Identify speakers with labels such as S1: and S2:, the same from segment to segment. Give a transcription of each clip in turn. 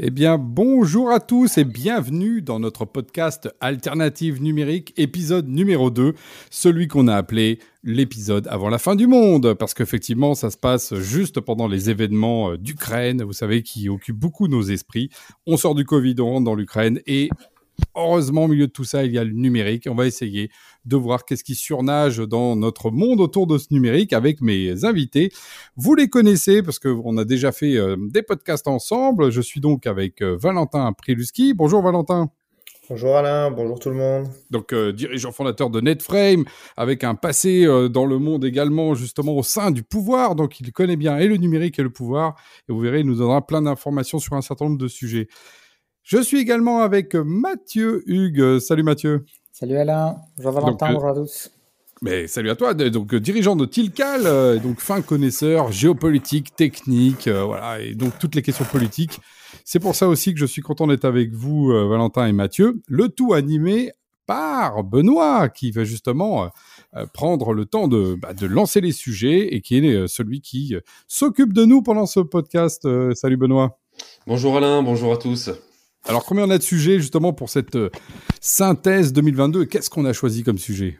S1: Eh bien, bonjour à tous et bienvenue dans notre podcast Alternative numérique, épisode numéro 2, celui qu'on a appelé l'épisode avant la fin du monde, parce qu'effectivement, ça se passe juste pendant les événements euh, d'Ukraine, vous savez, qui occupent beaucoup nos esprits. On sort du Covid, on rentre dans l'Ukraine et Heureusement, au milieu de tout ça, il y a le numérique. On va essayer de voir qu'est-ce qui surnage dans notre monde autour de ce numérique avec mes invités. Vous les connaissez parce qu'on a déjà fait euh, des podcasts ensemble. Je suis donc avec euh, Valentin Priluski. Bonjour Valentin.
S2: Bonjour Alain, bonjour tout le monde.
S1: Donc euh, dirigeant fondateur de Netframe, avec un passé dans le monde également justement au sein du pouvoir, donc il connaît bien et le numérique et le pouvoir, et vous verrez, il nous donnera plein d'informations sur un certain nombre de sujets. Je suis également avec Mathieu Hugues. Salut Mathieu.
S3: Salut Alain. Bonjour Valentin, bonjour à tous.
S1: Mais salut à toi, donc dirigeant de Tilcal, euh, donc fin connaisseur géopolitique, technique, euh, voilà, et donc toutes les questions politiques. C'est pour ça aussi que je suis content d'être avec vous, euh, Valentin et Mathieu. Le tout animé par Benoît, qui va justement prendre le temps de, bah, de, lancer les sujets et qui est celui qui s'occupe de nous pendant ce podcast. salut Benoît.
S4: Bonjour Alain, bonjour à tous.
S1: Alors, combien on a de sujets justement pour cette euh, synthèse 2022 Qu'est-ce qu'on a choisi comme sujet?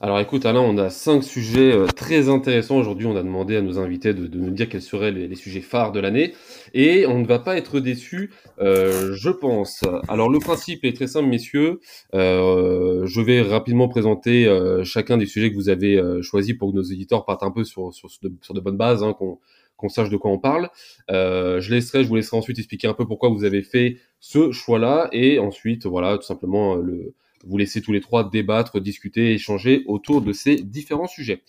S4: Alors écoute Alain, on a cinq sujets euh, très intéressants. Aujourd'hui, on a demandé à nos invités de, nous dire quels seraient les, sujets phares de l'année. Et on ne va pas être déçus, euh, je pense. Alors le principe est très simple, messieurs. je vais rapidement présenter chacun des sujets que vous avez choisis pour que nos éditeurs partent un peu sur, sur, de, bonnes bases, hein, qu'on sache de quoi on parle. Euh, je laisserai, je vous laisserai ensuite expliquer un peu pourquoi vous avez fait ce choix-là et ensuite, voilà, tout simplement euh, le, vous laisser tous les trois débattre, discuter, échanger autour de ces différents sujets.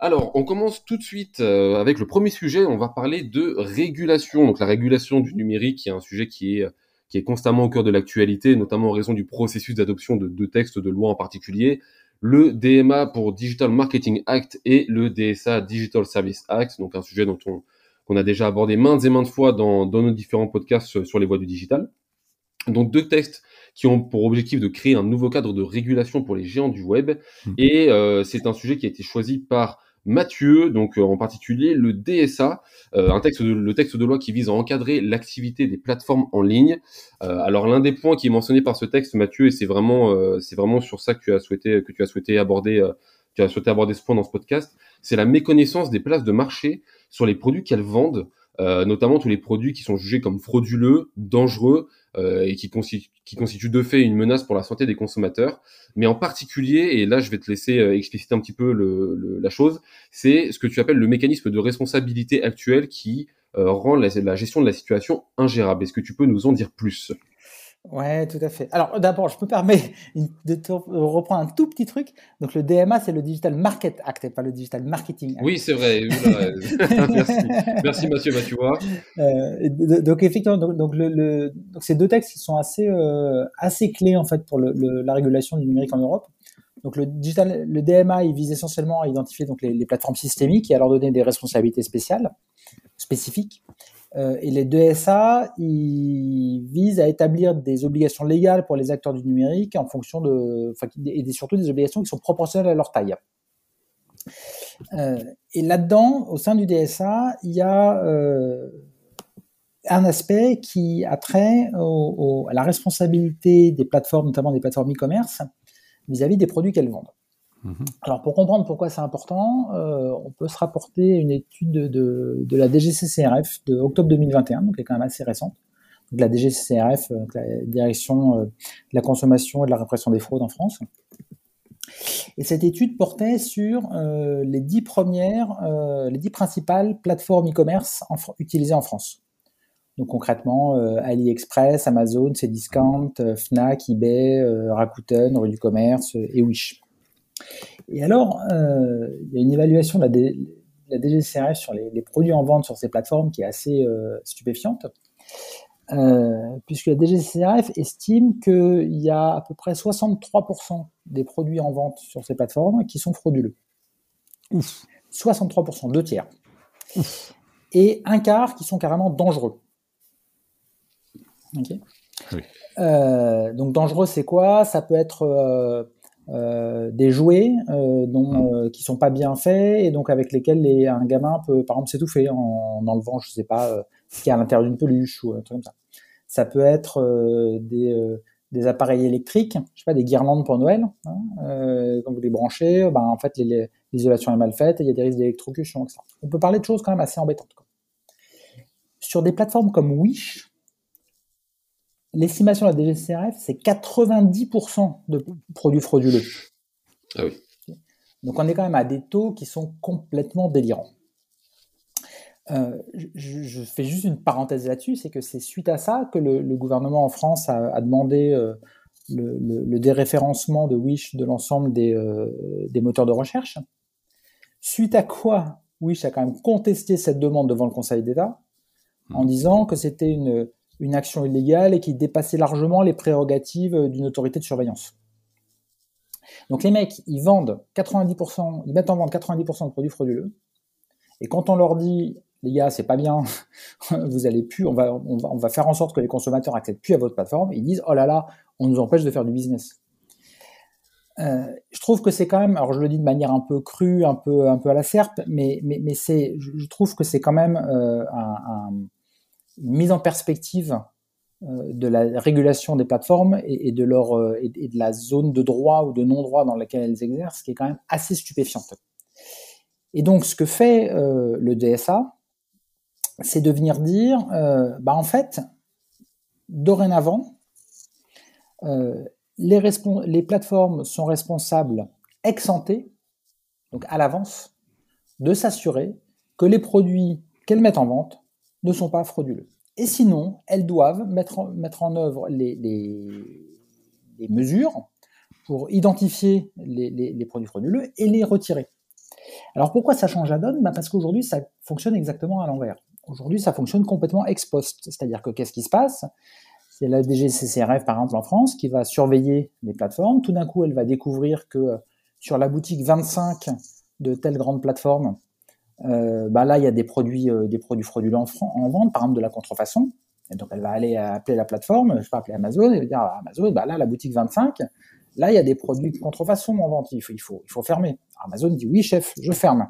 S4: Alors, on commence tout de suite euh, avec le premier sujet. On va parler de régulation. Donc, la régulation du numérique, qui est un sujet qui est qui est constamment au cœur de l'actualité, notamment en raison du processus d'adoption de deux textes de loi en particulier, le DMA pour Digital Marketing Act et le DSA Digital Service Act, donc un sujet dont on qu'on a déjà abordé maintes et maintes fois dans, dans nos différents podcasts sur les voies du digital. Donc deux textes qui ont pour objectif de créer un nouveau cadre de régulation pour les géants du web. Mmh. Et euh, c'est un sujet qui a été choisi par Mathieu, donc euh, en particulier le DSA, euh, un texte de, le texte de loi qui vise à encadrer l'activité des plateformes en ligne. Euh, alors l'un des points qui est mentionné par ce texte, Mathieu, et c'est vraiment c'est vraiment sur ça que tu as souhaité que tu as souhaité aborder tu as souhaité aborder ce point dans ce podcast, c'est la méconnaissance des places de marché sur les produits qu'elles vendent, notamment tous les produits qui sont jugés comme frauduleux, dangereux et qui, constitue de fait une menace pour la santé des consommateurs. Mais en particulier, et là je vais te laisser euh, expliciter un petit peu la chose, c'est ce que tu appelles le mécanisme de responsabilité actuel qui euh, rend la, la, gestion de la situation ingérable. Est-ce que tu peux nous en dire plus?
S3: Ouais, tout à fait. Alors d'abord, je me permets de te reprendre un tout petit truc. Donc le DMA, c'est le Digital Market Act et pas le Digital Marketing Act.
S4: Oui, c'est vrai. Merci. Merci Mathieu vois.
S3: Euh, donc effectivement, donc, donc, le, donc, ces deux textes sont assez euh, assez clés en fait pour le, la régulation du numérique en Europe. Donc le digital, le DMA, il vise essentiellement à identifier donc les, les plateformes systémiques et à leur donner des responsabilités spéciales, spécifiques. Euh, et les deux SA, ils visent à établir des obligations légales pour les acteurs du numérique en fonction de, et surtout des obligations qui sont proportionnelles à leur taille. Euh, et là-dedans, au sein du DSA, il y a euh, un aspect qui a trait à la responsabilité des plateformes, notamment des plateformes e-commerce, vis-à-vis des produits qu'elles vendent. Mhm. Alors pour comprendre pourquoi c'est important, euh, on peut se rapporter à une étude de, la DGCCRF de octobre 2021, donc elle est quand même assez récente. La DGCCRF, euh, la Direction euh, de la consommation et de la répression des fraudes en France. Et cette étude portait sur les dix premières, les dix principales plateformes e-commerce utilisées en France. Donc concrètement, AliExpress, Amazon, Cdiscount, Fnac, eBay, Rakuten, Rue du Commerce et Wish. Et alors, euh, il y a une évaluation de la, DGCRF sur les, produits en vente sur ces plateformes qui est assez euh, stupéfiante. puisque la DGCCRF estime qu'il y a à peu près 63% des produits en vente sur ces plateformes qui sont frauduleux.
S1: Ouf.
S3: 63%, deux tiers. Et un quart qui sont carrément dangereux. Euh, donc dangereux, c'est quoi? Ça peut être euh, euh, des jouets dont, mmh. qui sont pas bien faits et donc avec lesquels les, un gamin peut, par exemple, s'étouffer en, enlevant, je sais pas, ce qu'il y a à l'intérieur d'une peluche ou un truc comme ça. Ça peut être des, des appareils électriques, je sais pas, des guirlandes pour Noël. Hein, quand vous les branchez, ben, en fait, l'isolation est mal faite et il y a des risques d'électrocution, etc. On peut parler de choses quand même assez embêtantes. Sur des plateformes comme Wish, l'estimation de la DGCRF, c'est 90% de produits frauduleux.
S4: Ah oui.
S3: Donc on est quand même à des taux qui sont complètement délirants. Euh, je, fais juste une parenthèse là-dessus, c'est que c'est suite à ça que le, gouvernement en France a, demandé euh, le, déréférencement de Wish de l'ensemble des, euh, des, moteurs de recherche. Suite à quoi Wish a quand même contesté cette demande devant le Conseil d'État en mmh. disant que c'était une, une action illégale et qui dépassait largement les prérogatives d'une autorité de surveillance. Donc les mecs, ils vendent 90%, ils mettent en vente 90% de produits frauduleux. Et quand on leur dit, les gars, c'est pas bien, vous allez plus, on va, faire en sorte que les consommateurs accèdent plus à votre plateforme, ils disent, oh là là, on nous empêche de faire du business. Euh, je trouve que c'est quand même, alors je le dis de manière un peu crue, un peu, un peu à la serpe, mais, c'est, je trouve que c'est quand même euh, un mise en perspective euh, de la régulation des plateformes et, de leur euh, et, de la zone de droit ou de non-droit dans laquelle elles exercent, qui est quand même assez stupéfiante. Et donc, ce que fait euh, le DSA, c'est de venir dire, bah en fait, dorénavant, les, les plateformes sont responsables ex donc à l'avance, de s'assurer que les produits qu'elles mettent en vente ne sont pas frauduleux. Et sinon, elles doivent mettre en, mettre en œuvre les, les, mesures pour identifier les, les, produits frauduleux et les retirer. Alors pourquoi ça change la donne? Bah Parce qu'aujourd'hui, ça fonctionne exactement à l'envers. Aujourd'hui, ça fonctionne complètement ex post. C'est-à-dire que qu'est-ce qui se passe? C'est la DGCCRF, par exemple, en France, qui va surveiller les plateformes. Tout d'un coup, elle va découvrir que sur la boutique 25 de telle grande plateforme, euh, bah là, il y a des produits, euh, des produits fraudulents en, vente, par exemple de la contrefaçon. Et donc, elle va aller appeler la plateforme, je vais appeler Amazon, et dire à Amazon, bah là, la boutique 25, là, il y a des produits de contrefaçon en vente, il faut, il faut, il faut fermer. Amazon dit, oui, chef, je ferme.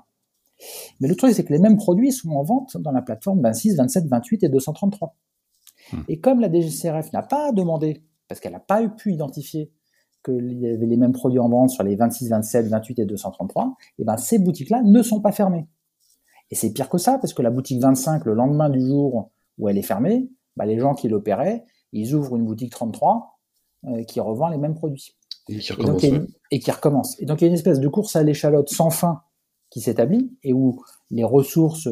S3: Mais le truc, c'est que les mêmes produits sont en vente dans la plateforme 26, 27, 28 et 233. Hmm. Et comme la DGCRF n'a pas demandé, parce qu'elle n'a pas pu identifier qu'il y avait les mêmes produits en vente sur les 26, 27, 28 et 233, et ben ces boutiques-là ne sont pas fermées. Et c'est pire que ça, parce que la boutique 25, le lendemain du jour où elle est fermée, bah, les gens qui l'opéraient, ils ouvrent une boutique 33 euh, qui revend les mêmes produits.
S4: Et qui recommence.
S3: Et, qui recommence. Et donc il y a une espèce de course à l'échalote sans fin qui s'établit et où les ressources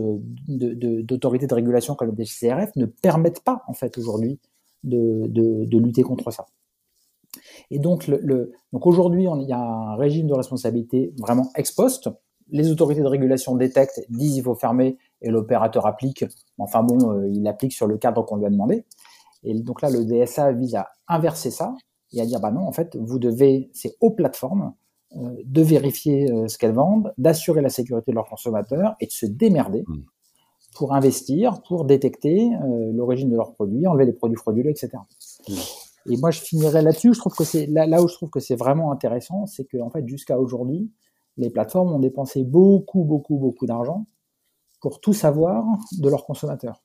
S3: d'autorités de, de, régulation comme le DCRF ne permettent pas en fait aujourd'hui de, de, lutter contre ça. Et donc, le, donc aujourd'hui, il y a un régime de responsabilité vraiment ex post les autorités de régulation détectent, disent il faut fermer, et l'opérateur applique. Enfin bon, euh, il applique sur le cadre qu'on lui a demandé. Et donc là, le DSA vise à inverser ça et à dire bah non, en fait, vous devez, c'est aux plateformes euh, de vérifier euh, ce qu'elles vendent, d'assurer la sécurité de leurs consommateurs et de se démerder mmh. pour investir, pour détecter l'origine de leurs produits, enlever les produits frauduleux, etc. Mmh. Et moi, je finirai là-dessus. Je trouve que c'est là, là où je trouve que c'est vraiment intéressant, c'est que en fait, jusqu'à aujourd'hui, les plateformes ont dépensé beaucoup, beaucoup, beaucoup d'argent pour tout savoir de leurs consommateurs.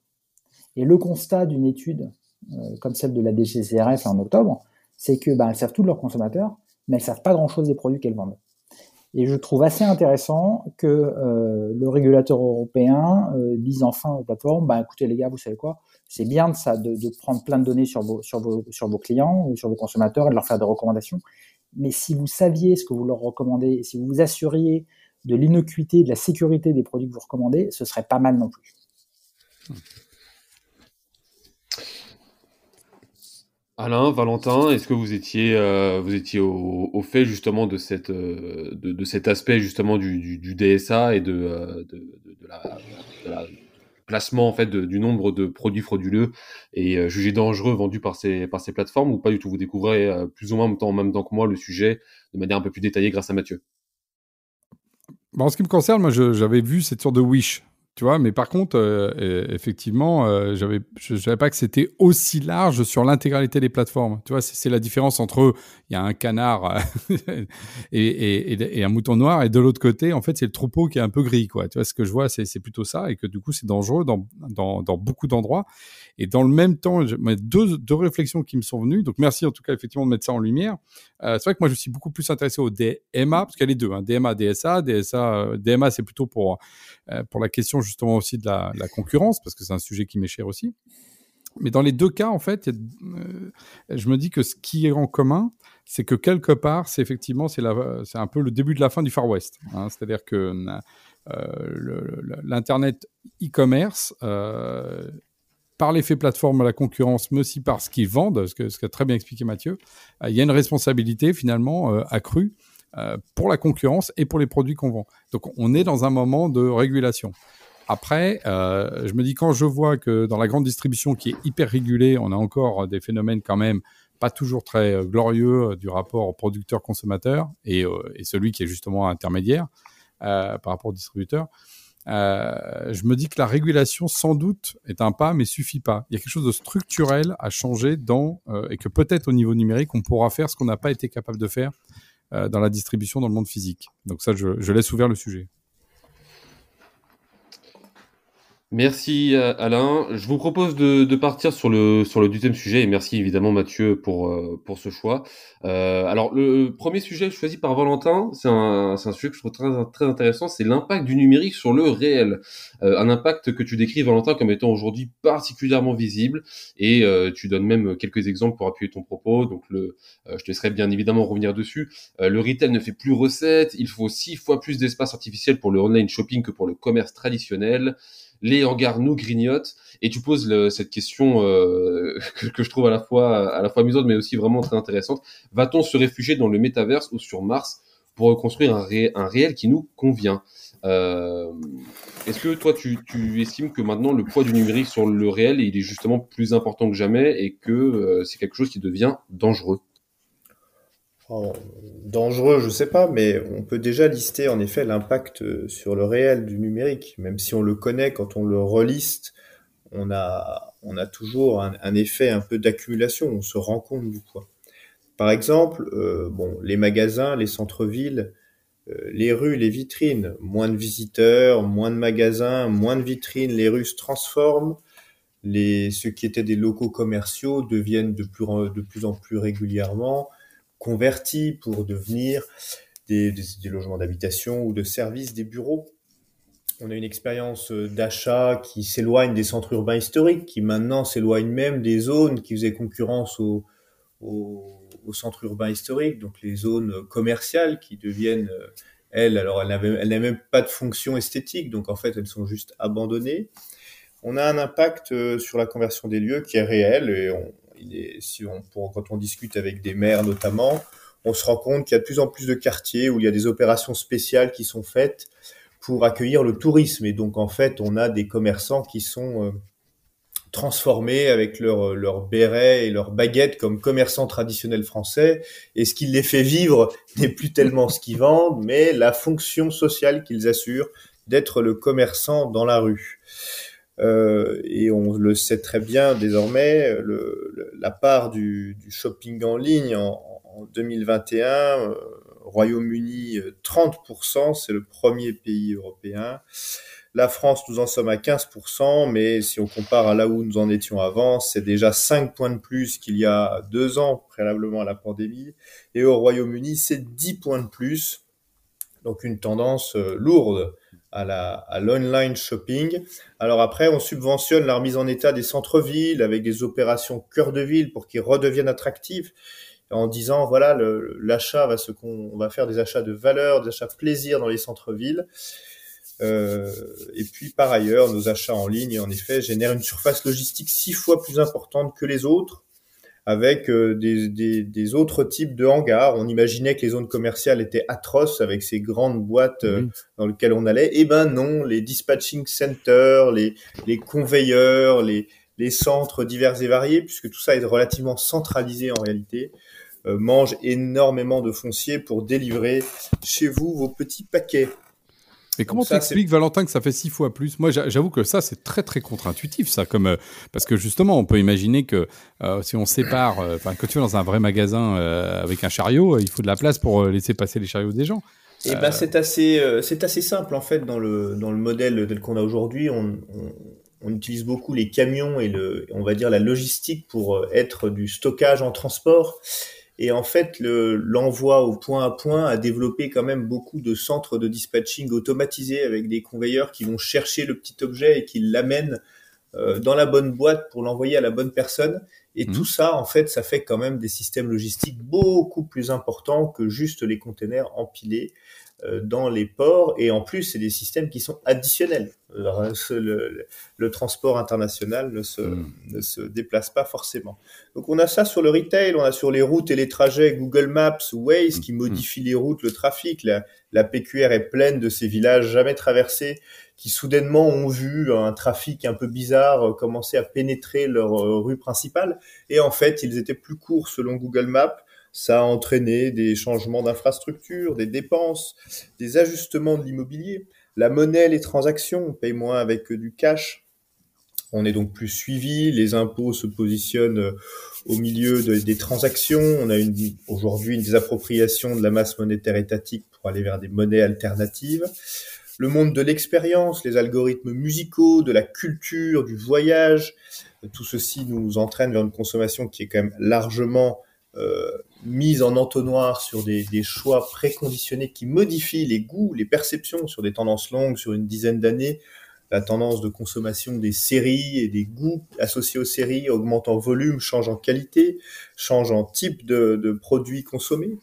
S3: Et le constat d'une étude euh, comme celle de la DGCRF en octobre, c'est que ben, elles savent tout de leurs consommateurs, mais elles savent pas grand-chose des produits qu'elles vendent. Et je trouve assez intéressant que euh, le régulateur européen euh, dise enfin aux plateformes, bah, écoutez les gars, vous savez quoi, c'est bien de, ça, de, prendre plein de données sur, vos, sur vos clients ou sur vos consommateurs et de leur faire des recommandations, mais si vous saviez ce que vous leur recommandez, si vous vous assuriez de l'innocuité, de la sécurité des produits que vous recommandez, ce serait pas mal non plus.
S4: Alain, Valentin, est-ce que vous étiez, euh, vous étiez au, fait justement de, cette, euh, de, cet aspect justement du, DSA et de, euh, de, la, placement du nombre de produits frauduleux et jugés dangereux vendus par ces par ces plateformes ou pas du tout? Vous découvrez plus ou moins en même temps que moi le sujet de manière un peu plus détaillée grâce à Mathieu.
S1: en ce qui me concerne, moi, j'avais vu cette sorte de wish tu vois, mais par contre, euh, effectivement, euh, j'avais, je savais pas que c'était aussi large sur l'intégralité des plateformes. Tu vois, c'est la différence entre il y a un canard et, et, un mouton noir, et de l'autre côté, en fait, c'est le troupeau qui est un peu gris, quoi. Tu vois, ce que je vois, c'est plutôt ça, et que du coup, c'est dangereux dans, beaucoup d'endroits. Et dans le même temps, deux, réflexions qui me sont venues. Donc, merci en tout cas, effectivement, de mettre ça en lumière. Euh, c'est vrai que moi, je suis beaucoup plus intéressé au DMA, parce qu'il y a les deux, hein, DMA, DSA. DSA, euh, DMA, c'est plutôt pour, euh, pour la question justement aussi de la, concurrence, parce que c'est un sujet qui m'est cher aussi. Mais dans les deux cas, en fait, euh, je me dis que ce qui est en commun, c'est que quelque part, c'est effectivement, c'est un peu le début de la fin du Far West. Hein. C'est-à-dire que euh, l'internet e-commerce euh, par l'effet plateforme à la concurrence, mais aussi par ce qu'ils vendent, ce qu'a très bien expliqué Mathieu, il y a une responsabilité finalement accrue pour la concurrence et pour les produits qu'on vend. Donc on est dans un moment de régulation. Après, je me dis quand je vois que dans la grande distribution qui est hyper régulée, on a encore des phénomènes quand même pas toujours très glorieux du rapport producteur-consommateur et, celui qui est justement intermédiaire par rapport au distributeur. Euh, je me dis que la régulation, sans doute, est un pas, mais suffit pas. Il y a quelque chose de structurel à changer dans, euh, et que peut-être au niveau numérique, on pourra faire ce qu'on n'a pas été capable de faire euh, dans la distribution dans le monde physique. Donc ça, je laisse ouvert le sujet.
S4: Merci euh, Alain. Je vous propose de, de, partir sur le sur le deuxième sujet et merci évidemment Mathieu pour euh, pour ce choix. Euh, alors le premier sujet choisi par Valentin, c'est un un sujet que je trouve très très intéressant, c'est l'impact du numérique sur le réel. Euh, un impact que tu décris Valentin comme étant aujourd'hui particulièrement visible et tu donnes même quelques exemples pour appuyer ton propos. Donc le je te laisserai bien évidemment revenir dessus. le retail ne fait plus recette, il faut six fois plus d'espace artificiel pour le online shopping que pour le commerce traditionnel les hangars nous grignotent. Et tu poses cette question euh, que, je trouve à la fois à la fois amusante mais aussi vraiment très intéressante. Va-t-on se réfugier dans le métaverse ou sur Mars pour reconstruire un, un réel qui nous convient? Euh, Est-ce que toi tu, tu, estimes que maintenant le poids du numérique sur le réel il est justement plus important que jamais et que euh, c'est quelque chose qui devient dangereux?
S2: Dangereux, je sais pas, mais on peut déjà lister en effet l'impact euh, sur le réel du numérique, même si on le connaît quand on le reliste, on a, on a toujours un, effet un peu d'accumulation, on se rend compte du poids. Par exemple, euh, bon, les magasins, les centres-villes, euh, les rues, les vitrines, moins de visiteurs, moins de magasins, moins de vitrines, les rues se transforment, les, ceux qui étaient des locaux commerciaux deviennent de plus, de plus en plus régulièrement convertis pour devenir des, logements d'habitation ou de services, des bureaux. On a une expérience euh, d'achat qui s'éloigne des centres urbains historiques, qui maintenant s'éloigne même des zones qui faisaient concurrence aux, centres urbains historiques, donc les zones commerciales qui deviennent, euh, elles, alors elles n'avaient même pas de fonction esthétique, donc en fait elles sont juste abandonnées. On a un impact euh, sur la conversion des lieux qui est réel et on, si on, quand on discute avec des maires notamment, on se rend compte qu'il y a de plus en plus de quartiers où il y a des opérations spéciales qui sont faites pour accueillir le tourisme. Et donc, en fait, on a des commerçants qui sont euh, transformés avec leur, leur béret et leur baguette comme commerçants traditionnels français. Et ce qui les fait vivre n'est plus tellement ce qu'ils vendent, mais la fonction sociale qu'ils assurent d'être le commerçant dans la rue. Euh, et on le sait très bien désormais, le, la part du, du, shopping en ligne en, en 2021, euh, Royaume-Uni 30%, c'est le premier pays européen. La France, nous en sommes à 15%, mais si on compare à là où nous en étions avant, c'est déjà 5 points de plus qu'il y a deux ans, préalablement à la pandémie. Et au Royaume-Uni, c'est 10 points de plus. Donc une tendance euh, lourde à à l'online shopping. Alors après, on subventionne la remise en état des centres-villes avec des opérations cœur de ville pour qu'ils redeviennent attractifs en disant voilà l'achat va se on va faire des achats de valeur, des achats plaisir dans les centres-villes. Euh, et puis par ailleurs, nos achats en ligne en effet génèrent une surface logistique six fois plus importante que les autres avec euh, des, des, des, autres types de hangars. On imaginait que les zones commerciales étaient atroces avec ces grandes boîtes euh, dans lesquelles on allait. Eh ben non, les dispatching centers, les, les conveyeurs, les, les centres divers et variés, puisque tout ça est relativement centralisé en réalité, euh, mangent énormément de foncier pour délivrer chez vous vos petits paquets.
S1: Et comment t'expliques, Valentin, que ça fait six fois plus? Moi, j'avoue que ça, c'est très, très contre-intuitif, ça. Comme, euh, parce que justement, on peut imaginer que euh, si on sépare, euh, enfin, quand tu es dans un vrai magasin avec un chariot, il faut de la place pour laisser passer les chariots des gens.
S2: Et eh ben, c'est assez, c'est assez simple, en fait, dans le, dans le modèle tel qu'on a aujourd'hui. On, on, on, utilise beaucoup les camions et le, on va dire la logistique pour être du stockage en transport. Et en fait, l'envoi au point à point a développé quand même beaucoup de centres de dispatching automatisés avec des conveyeurs qui vont chercher le petit objet et qui l'amènent euh, dans la bonne boîte pour l'envoyer à la bonne personne. Et mmh. tout ça, en fait, ça fait quand même des systèmes logistiques beaucoup plus importants que juste les containers empilés euh, dans les ports et en plus c'est des systèmes qui sont additionnels. Le, le, transport international ne se, hmm. ne se déplace pas forcément. Donc on a ça sur le retail, on a sur les routes et les trajets Google Maps ou Waze qui hmm. modifient les routes, le trafic. La, la PQR est pleine de ces villages jamais traversés qui soudainement ont vu un trafic un peu bizarre commencer à pénétrer leur euh, rue principale et en fait ils étaient plus courts selon Google Maps ça a entraîné des changements d'infrastructure, des dépenses, des ajustements de l'immobilier. La monnaie, les transactions, on paye moins avec du cash. On est donc plus suivi, les impôts se positionnent euh, au milieu des transactions. On a aujourd'hui une désappropriation de la masse monétaire étatique pour aller vers des monnaies alternatives. Le monde de l'expérience, les algorithmes musicaux, de la culture, du voyage, tout ceci nous entraîne vers une consommation qui est quand même largement euh, mise en entonnoir sur des, choix préconditionnés qui modifient les goûts, les perceptions sur des tendances longues, sur une dizaine d'années. La tendance de consommation des séries et des goûts associés aux séries augmente en volume, change en qualité, change en type de, de produits consommés.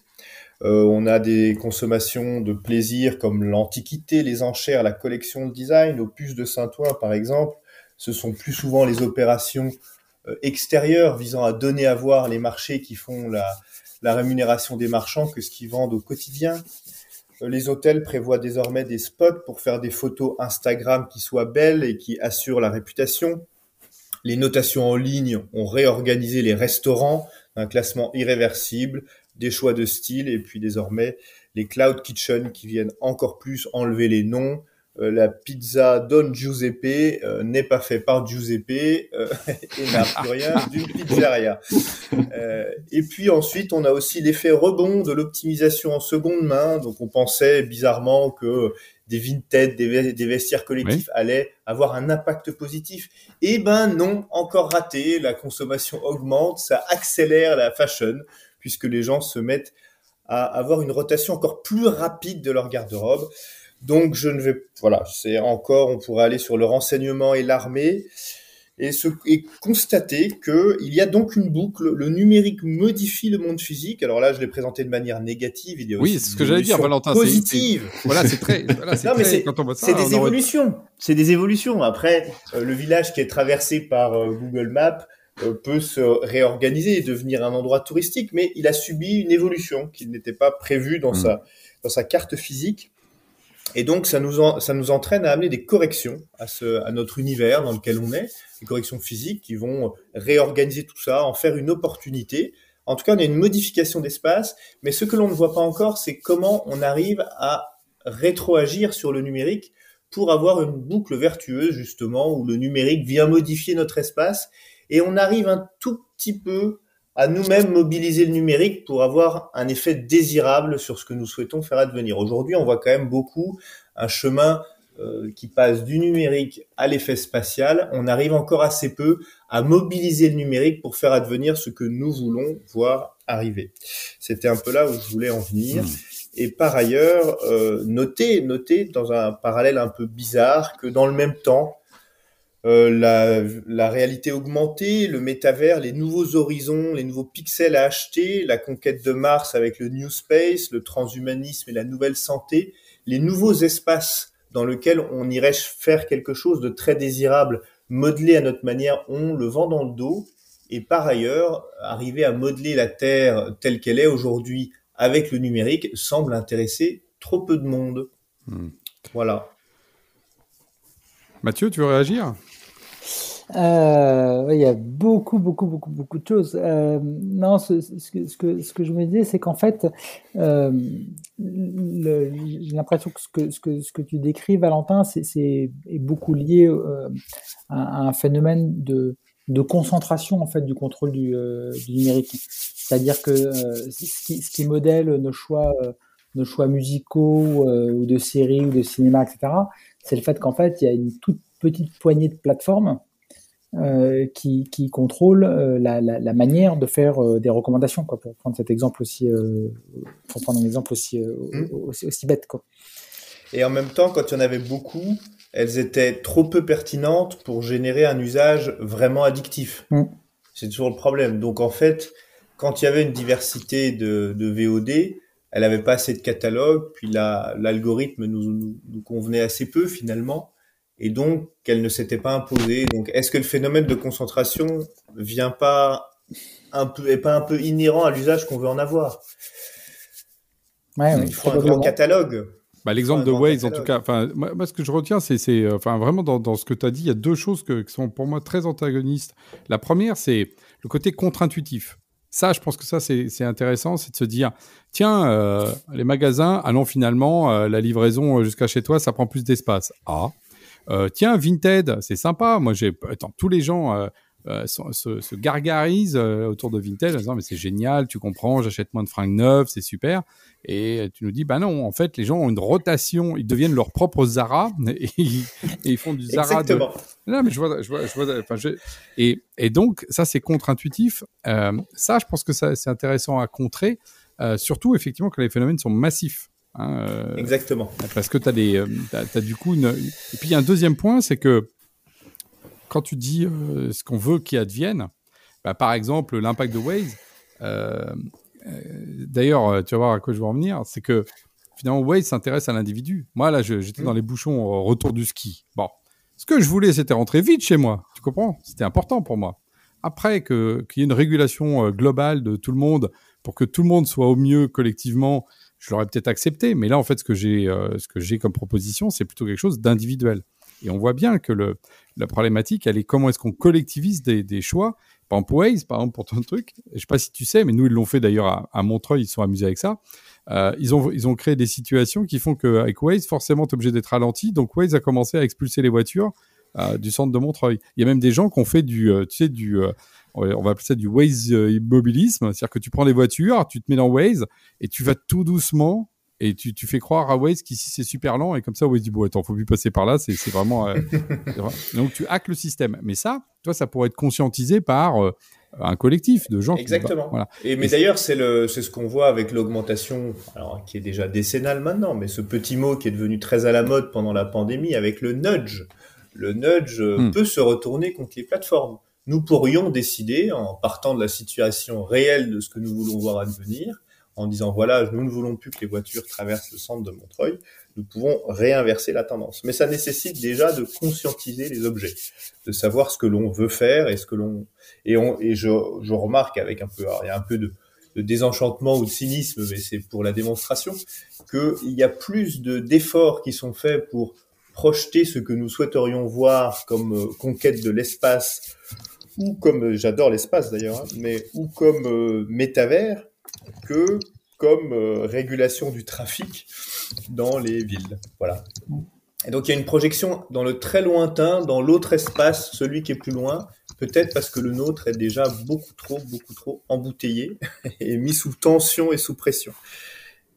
S2: Euh, on a des consommations de plaisir comme l'antiquité, les enchères, la collection de design, Opus de Saint-Ouen par exemple. Ce sont plus souvent les opérations euh, extérieures visant à donner à voir les marchés qui font la, la rémunération des marchands que ce qu'ils vendent au quotidien. Euh, les hôtels prévoient désormais des spots pour faire des photos Instagram qui soient belles et qui assurent la réputation. Les notations en ligne ont réorganisé les restaurants, un classement irréversible, des choix de style et puis désormais les cloud kitchen qui viennent encore plus enlever les noms, euh, la pizza Don Giuseppe euh, n'est pas fait par Giuseppe euh, et n'a plus rien d'une pizzeria. et puis ensuite, on a aussi l'effet rebond de l'optimisation en seconde main. Donc on pensait bizarrement que des vintage, des, vestiaires collectifs allaient avoir un impact positif. Eh ben non, encore raté. La consommation augmente, ça accélère la fashion puisque les gens se mettent à avoir une rotation encore plus rapide de leur garde-robe. Donc je ne vais voilà, c'est encore on pourrait aller sur le renseignement et l'armée et, se, et constater que il y a donc une boucle. Le numérique modifie le monde physique. Alors là, je l'ai présenté de manière négative.
S1: Il y a oui, c'est ce que j'allais dire, Valentin.
S2: Positive.
S1: Voilà, c'est très. Voilà,
S2: non, mais c'est C'est des évolutions. C'est des évolutions. Après, euh, le village qui est traversé par euh, Google Maps peut se réorganiser et devenir un endroit touristique, mais il a subi une évolution qui n'était pas prévue dans mm. sa dans sa carte physique. Et donc, ça nous, ça nous entraîne à amener des corrections à, ce, à notre univers dans lequel on est, des corrections physiques qui vont réorganiser tout ça, en faire une opportunité. En tout cas, on a une modification d'espace, mais ce que l'on ne voit pas encore, c'est comment on arrive à rétroagir sur le numérique pour avoir une boucle vertueuse, justement, où le numérique vient modifier notre espace et on arrive un tout petit peu à nous-mêmes mobiliser le numérique pour avoir un effet désirable sur ce que nous souhaitons faire advenir. Aujourd'hui, on voit quand même beaucoup un chemin euh, qui passe du numérique à l'effet spatial. On arrive encore assez peu à mobiliser le numérique pour faire advenir ce que nous voulons voir arriver. C'était un peu là où je voulais en venir. Hmm. Et par ailleurs, euh, notez, notez dans un parallèle un peu bizarre que dans le même temps, euh, la, la, réalité augmentée, le métavers, les nouveaux horizons, les nouveaux pixels à acheter, la conquête de Mars avec le New Space, le transhumanisme et la nouvelle santé, les nouveaux espaces dans lesquels on irait faire quelque chose de très désirable, modelé à notre manière, on le vend dans le dos. et par ailleurs, arriver à modeler la Terre telle qu'elle est aujourd'hui avec le numérique semble intéresser trop peu de monde. Hmm. Voilà.
S1: Mathieu, tu veux réagir?
S3: Euh, il y a beaucoup, beaucoup, beaucoup, beaucoup de choses. Euh, non, ce, que, ce, que, ce, que, je me disais, c'est qu'en fait, euh, j'ai l'impression que ce, que ce, que tu décris, Valentin, c'est est beaucoup lié euh, à, un phénomène de, de concentration en fait du contrôle du, euh, du numérique. C'est-à-dire que ce qui, ce, qui, modèle nos choix, nos choix musicaux ou de séries ou de cinéma, etc., c'est le fait qu'en fait, il y a une toute petite poignée de plateformes euh, qui, qui, contrôle euh, la, la, la, manière de faire euh, des recommandations, quoi, pour prendre cet exemple aussi, pour prendre un exemple aussi, mmh. aussi, aussi, bête. Quoi.
S2: Et en même temps, quand il y en avait beaucoup, elles étaient trop peu pertinentes pour générer un usage vraiment addictif. Mmh. C'est toujours le problème. Donc en fait, quand il y avait une diversité de, de VOD, elle avait pas assez de catalogue, puis l'algorithme nous, nous, nous, convenait assez peu finalement et donc qu'elle ne s'était pas imposée. Donc, est-ce que le phénomène de concentration vient pas un peu, est pas un peu inhérent à l'usage qu'on veut en avoir?
S3: Ouais,
S2: Il faut un grand catalogue.
S1: Bah, L'exemple de Waze, en tout cas, enfin, moi, ce que je retiens, c'est, euh, enfin, vraiment dans, dans ce que tu as dit, il y a deux choses que, qui sont pour moi très antagonistes. La première, c'est le côté contre-intuitif. Ça, je pense que ça, c'est intéressant, c'est de se dire, tiens, euh, les magasins, allons finalement, euh, la livraison jusqu'à chez toi, ça prend plus d'espace. Ah, tiens, Vinted, c'est sympa. Moi, j'ai, attends, tous les gens euh, euh, se, gargarisent autour de Vinted en disant mais c'est génial, tu comprends, j'achète moins de fringues neuves, c'est super. Et tu nous dis bah non, en fait, les gens ont une rotation, ils deviennent leur propre Zara et, ils, font du Zara.
S2: Exactement.
S1: Non, mais je vois, je vois, je vois enfin, Et, et, donc ça c'est contre-intuitif. ça, je pense que ça, c'est intéressant à contrer, surtout effectivement quand les phénomènes sont massifs.
S2: Hein, euh, Exactement.
S1: Parce que tu as, des, euh, as, du coup une... Et puis il y a un deuxième point, c'est que quand tu dis euh, ce qu'on veut qu'il advienne, bah, par exemple l'impact de Waze, d'ailleurs tu vas voir à quoi je veux en venir, c'est que finalement Waze s'intéresse à l'individu. Moi là j'étais dans mm. les bouchons au retour du ski. Bon, ce que je voulais c'était rentrer vite chez moi, tu comprends? C'était important pour moi. Après qu'il y ait une régulation globale de tout le monde pour que tout le monde soit au mieux collectivement je l'aurais peut-être accepté. Mais là, en fait, ce que j'ai, euh, ce que j'ai comme proposition, c'est plutôt quelque chose d'individuel. Et on voit bien que le, la problématique, elle est comment est-ce qu'on collectivise des, des choix. Par exemple, Waze, par exemple, pour ton truc, je sais pas si tu sais, mais nous, ils l'ont fait d'ailleurs à, Montreuil, ils sont amusés avec ça. Euh, ils, ont, ils ont créé des situations qui font qu'avec Waze, forcément, tu es obligé d'être ralenti. Donc, Waze a commencé à expulser les voitures du centre de Montreuil. Il y a même des gens qui ont fait du, euh, tu sais, du, euh, on va appeler ça du Waze euh, immobilisme, c'est-à-dire que tu prends les voitures, tu te mets dans Waze et tu vas tout doucement et tu, tu fais croire à Waze qu'ici c'est super lent et comme ça Waze dit bon attends faut plus passer par là, c'est vraiment, euh, donc tu hackes le système. Mais ça, toi ça pourrait être conscientisé par euh, un collectif de gens.
S2: Exactement. voilà. Et mais d'ailleurs c'est le c'est ce qu'on voit avec l'augmentation alors qui est déjà décennale maintenant, mais ce petit mot qui est devenu très à la mode pendant la pandémie avec le nudge. Le nudge hmm. peut se retourner contre les plateformes nous pourrions décider, en partant de la situation réelle de ce que nous voulons voir advenir, en disant voilà, nous ne voulons plus que les voitures traversent le centre de Montreuil, nous pouvons réinverser la tendance. Mais ça nécessite déjà de conscientiser les objets, de savoir ce que l'on veut faire et ce que l'on et, on, et je, je remarque avec un peu, il y a un peu de, de désenchantement ou de cynisme, mais c'est pour la démonstration, qu'il y a plus de d'efforts qui sont faits pour projeter ce que nous souhaiterions voir comme euh, conquête de l'espace ou comme euh, j'adore l'espace d'ailleurs, hein, mais ou comme euh, métavers que comme régulation du trafic dans les villes. Voilà. Et donc il y a une projection dans le très lointain, dans l'autre espace, celui qui est plus loin, peut-être parce que le nôtre est déjà beaucoup trop, beaucoup trop embouteillé et mis sous tension et sous pression.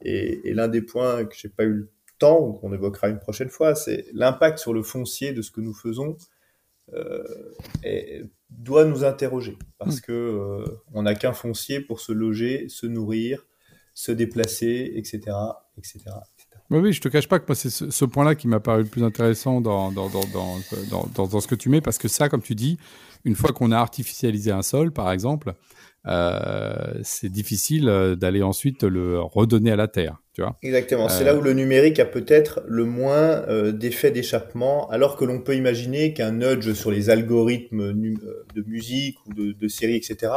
S2: Et, et l'un des points que j'ai pas eu le temps, ou qu'on évoquera une prochaine fois, c'est l'impact sur le foncier de ce que nous faisons euh, doit nous interroger parce mm. que euh, on n'a qu'un foncier pour se loger, se nourrir, se déplacer, etc., etc.
S1: Oui, oui, je te cache pas que moi, c'est ce, point-là qui m'a paru le plus intéressant dans, dans, dans, dans, dans, ce que tu mets, parce que ça, comme tu dis, une fois qu'on a artificialisé un sol, par exemple, euh, c'est difficile euh, d'aller ensuite le redonner à la terre. Tu vois
S2: Exactement. C'est là où le numérique a peut-être le moins euh, d'effet d'échappement, alors que l'on peut imaginer qu'un nudge sur les algorithmes de musique ou de, de séries, etc.,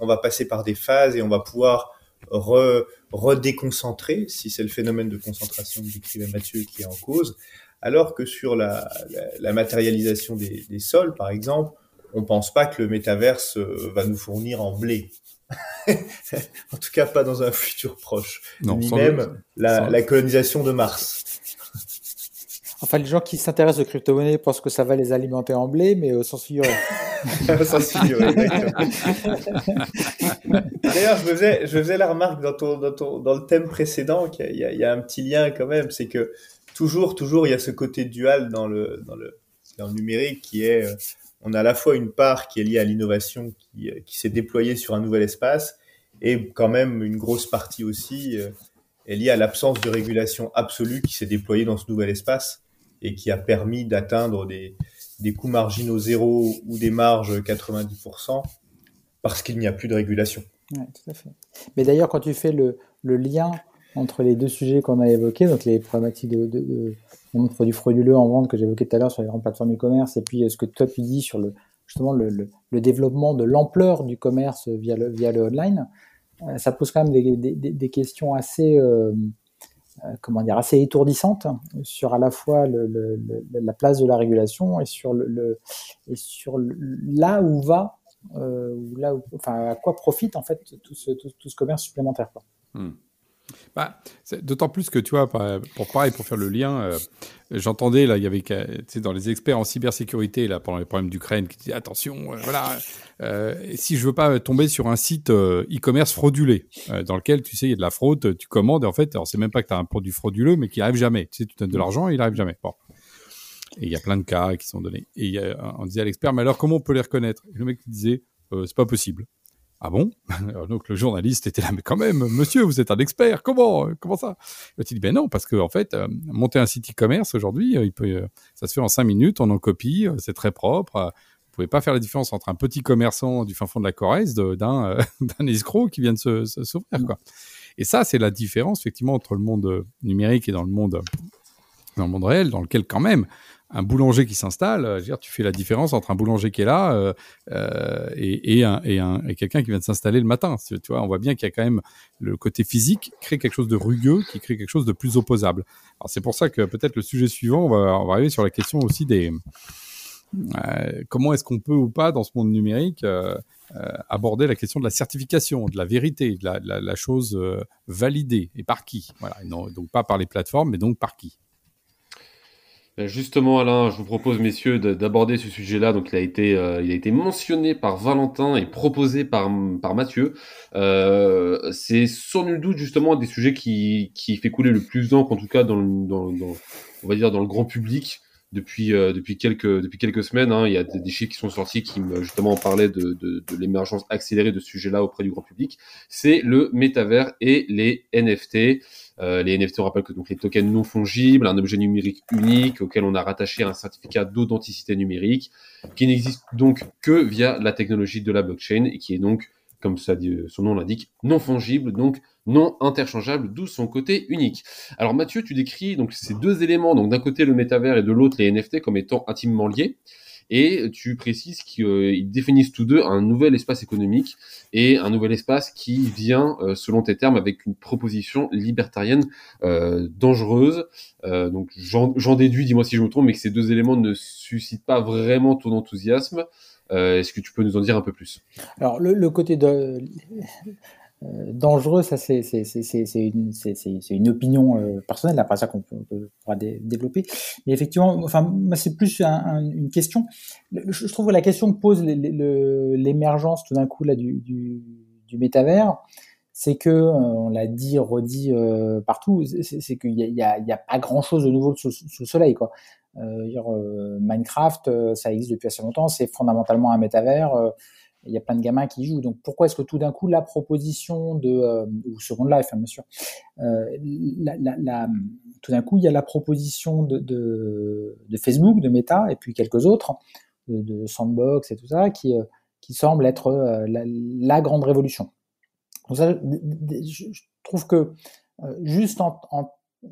S2: on va passer par des phases et on va pouvoir redéconcentrer, si c'est le phénomène de concentration que décrivait Mathieu qui est en cause, alors que sur la, la, matérialisation des, des, sols, par exemple, on pense pas que le métaverse euh, va nous fournir en blé. en tout cas, pas dans un futur proche. Non, Ni même la, la, colonisation de Mars.
S3: Enfin, les gens qui s'intéressent aux crypto-monnaies pensent que ça va les alimenter en blé, mais au sens figuré.
S2: sens figuré, D'ailleurs, je faisais, je faisais la remarque dans, ton, dans, ton, dans le thème précédent qu'il y, y, a un petit lien quand même, c'est que toujours, toujours, il y a ce côté dual dans le, dans le, dans le numérique qui est euh, on a à la fois une part qui est liée à l'innovation qui, euh, qui s'est déployée sur un nouvel espace et quand même une grosse partie aussi euh, est liée à l'absence de régulation absolue qui s'est déployée dans ce nouvel espace et qui a permis d'atteindre des, coûts marginaux zéro ou des marges 90% parce qu'il n'y a plus de régulation.
S3: Tout à fait. Mais d'ailleurs, quand tu fais le, lien entre les deux sujets qu'on a évoqués, donc les problématiques de produits frauduleux en vente que j'évoquais tout à l'heure sur les grandes plateformes e-commerce, et puis euh, ce que toi tu dis sur le, justement le, développement de l'ampleur du commerce via le, via le online, euh, ça pose quand même des, des, questions assez, euh, comment dire, assez étourdissantes sur à la fois le, la place de la régulation et sur, le, et sur là où va, euh, là enfin, à quoi profite en fait tout ce, tout, ce commerce supplémentaire. Hmm.
S1: Bah, D'autant plus que, tu vois, pour pareil, pour faire le lien, euh, j'entendais, là, il y avait, dans les experts en cybersécurité, là, pendant les problèmes d'Ukraine, qui disaient, attention, euh, voilà, euh, si je veux pas tomber sur un site e-commerce fraudulé, dans lequel, tu sais, il y a de la fraude, tu commandes, et en fait, alors c'est même pas que tu as un produit frauduleux, mais qui arrive jamais. Tu sais, tu donnes de l'argent, il arrive jamais. Bon. Et il y a plein de cas qui sont donnés. Et on disait à l'expert, mais alors comment on peut les reconnaître? Et le mec disait, c'est pas possible. Ah bon? Donc le journaliste était là, mais quand même, monsieur, vous êtes un expert, comment euh, comment ça? Il dit, ben non, parce que en fait, euh, monter un site e-commerce aujourd'hui, euh, il peut, ça se fait en cinq minutes, on en copie, c'est très propre. vous pouvez pas faire la différence entre un petit commerçant du fin fond de la Corrèze d'un d'un escroc qui vient de se s'ouvrir, quoi. Et ça, c'est la différence effectivement entre le monde numérique et dans le monde dans le monde réel, dans lequel quand même un boulanger qui s'installe, euh, dire, tu fais la différence entre un boulanger qui est là euh, euh, et, et, un, et, un, et quelqu'un qui vient de s'installer le matin. Tu vois, on voit bien qu'il y a quand même le côté physique crée quelque chose de rugueux, qui crée quelque chose de plus opposable. Alors c'est pour ça que peut-être le sujet suivant, on va, on va arriver sur la question aussi des euh, comment est-ce qu'on peut ou pas dans ce monde numérique euh, aborder la question de la certification, de la vérité, de la, la, chose validée et par qui? Voilà, non, donc pas par les plateformes, mais donc par qui?
S4: Ben, justement, Alain, je vous propose, messieurs, d'aborder ce sujet-là. Donc, il a été, euh, il a été mentionné par Valentin et proposé par, par Mathieu. Euh, c'est sans nul doute justement des sujets qui, qui fait couler le plus d'encre, en tout cas dans, dans, dans, on va dire dans le grand public depuis euh, depuis quelques depuis quelques semaines. Hein, il y a des, chiffres qui sont sortis qui justement parlaient de, de, de l'émergence accélérée de ce sujet-là auprès du grand public. C'est le métavers et les NFT. Euh, les NFT, on rappelle que donc les tokens non fongibles, un objet numérique unique auquel on a rattaché un certificat d'authenticité numérique, qui n'existe donc que via la technologie de la blockchain et qui est donc, comme dit, son nom l'indique, non fongible, donc non interchangeable, d'où son côté unique. Alors Mathieu, tu décris donc ces deux éléments, donc d'un côté le métavers et de l'autre les NFT comme étant intimement liés et tu précises qu'ils définissent tous deux un nouvel espace économique et un nouvel espace qui vient, euh, selon tes termes, avec une proposition libertarienne euh, dangereuse. Euh, donc j'en déduis, dis-moi si je me trompe, mais que ces deux éléments ne suscitent pas vraiment ton enthousiasme. Est-ce que tu peux nous en dire un peu plus?
S3: Alors le, le côté de euh, dangereux, ça c'est une, opinion euh, personnelle, après ça qu'on pourra développer. Mais effectivement, enfin, c'est plus une question. Je, trouve que la question que pose l'émergence tout d'un coup là du, du, métavers, c'est que euh, on l'a dit, redit partout, c'est qu'il y a, pas grand chose de nouveau sous, sous le soleil, quoi. Minecraft, ça existe depuis assez longtemps, c'est fondamentalement un métavers Il y a plein de gamins qui jouent. Donc pourquoi est-ce que tout d'un coup la proposition de euh, ou Second Life, hein, bien sûr, euh, tout d'un coup il y a la proposition de, de, Facebook, de Meta et puis quelques autres de, Sandbox et tout ça qui euh, qui semble être la, grande révolution. Donc je, trouve que juste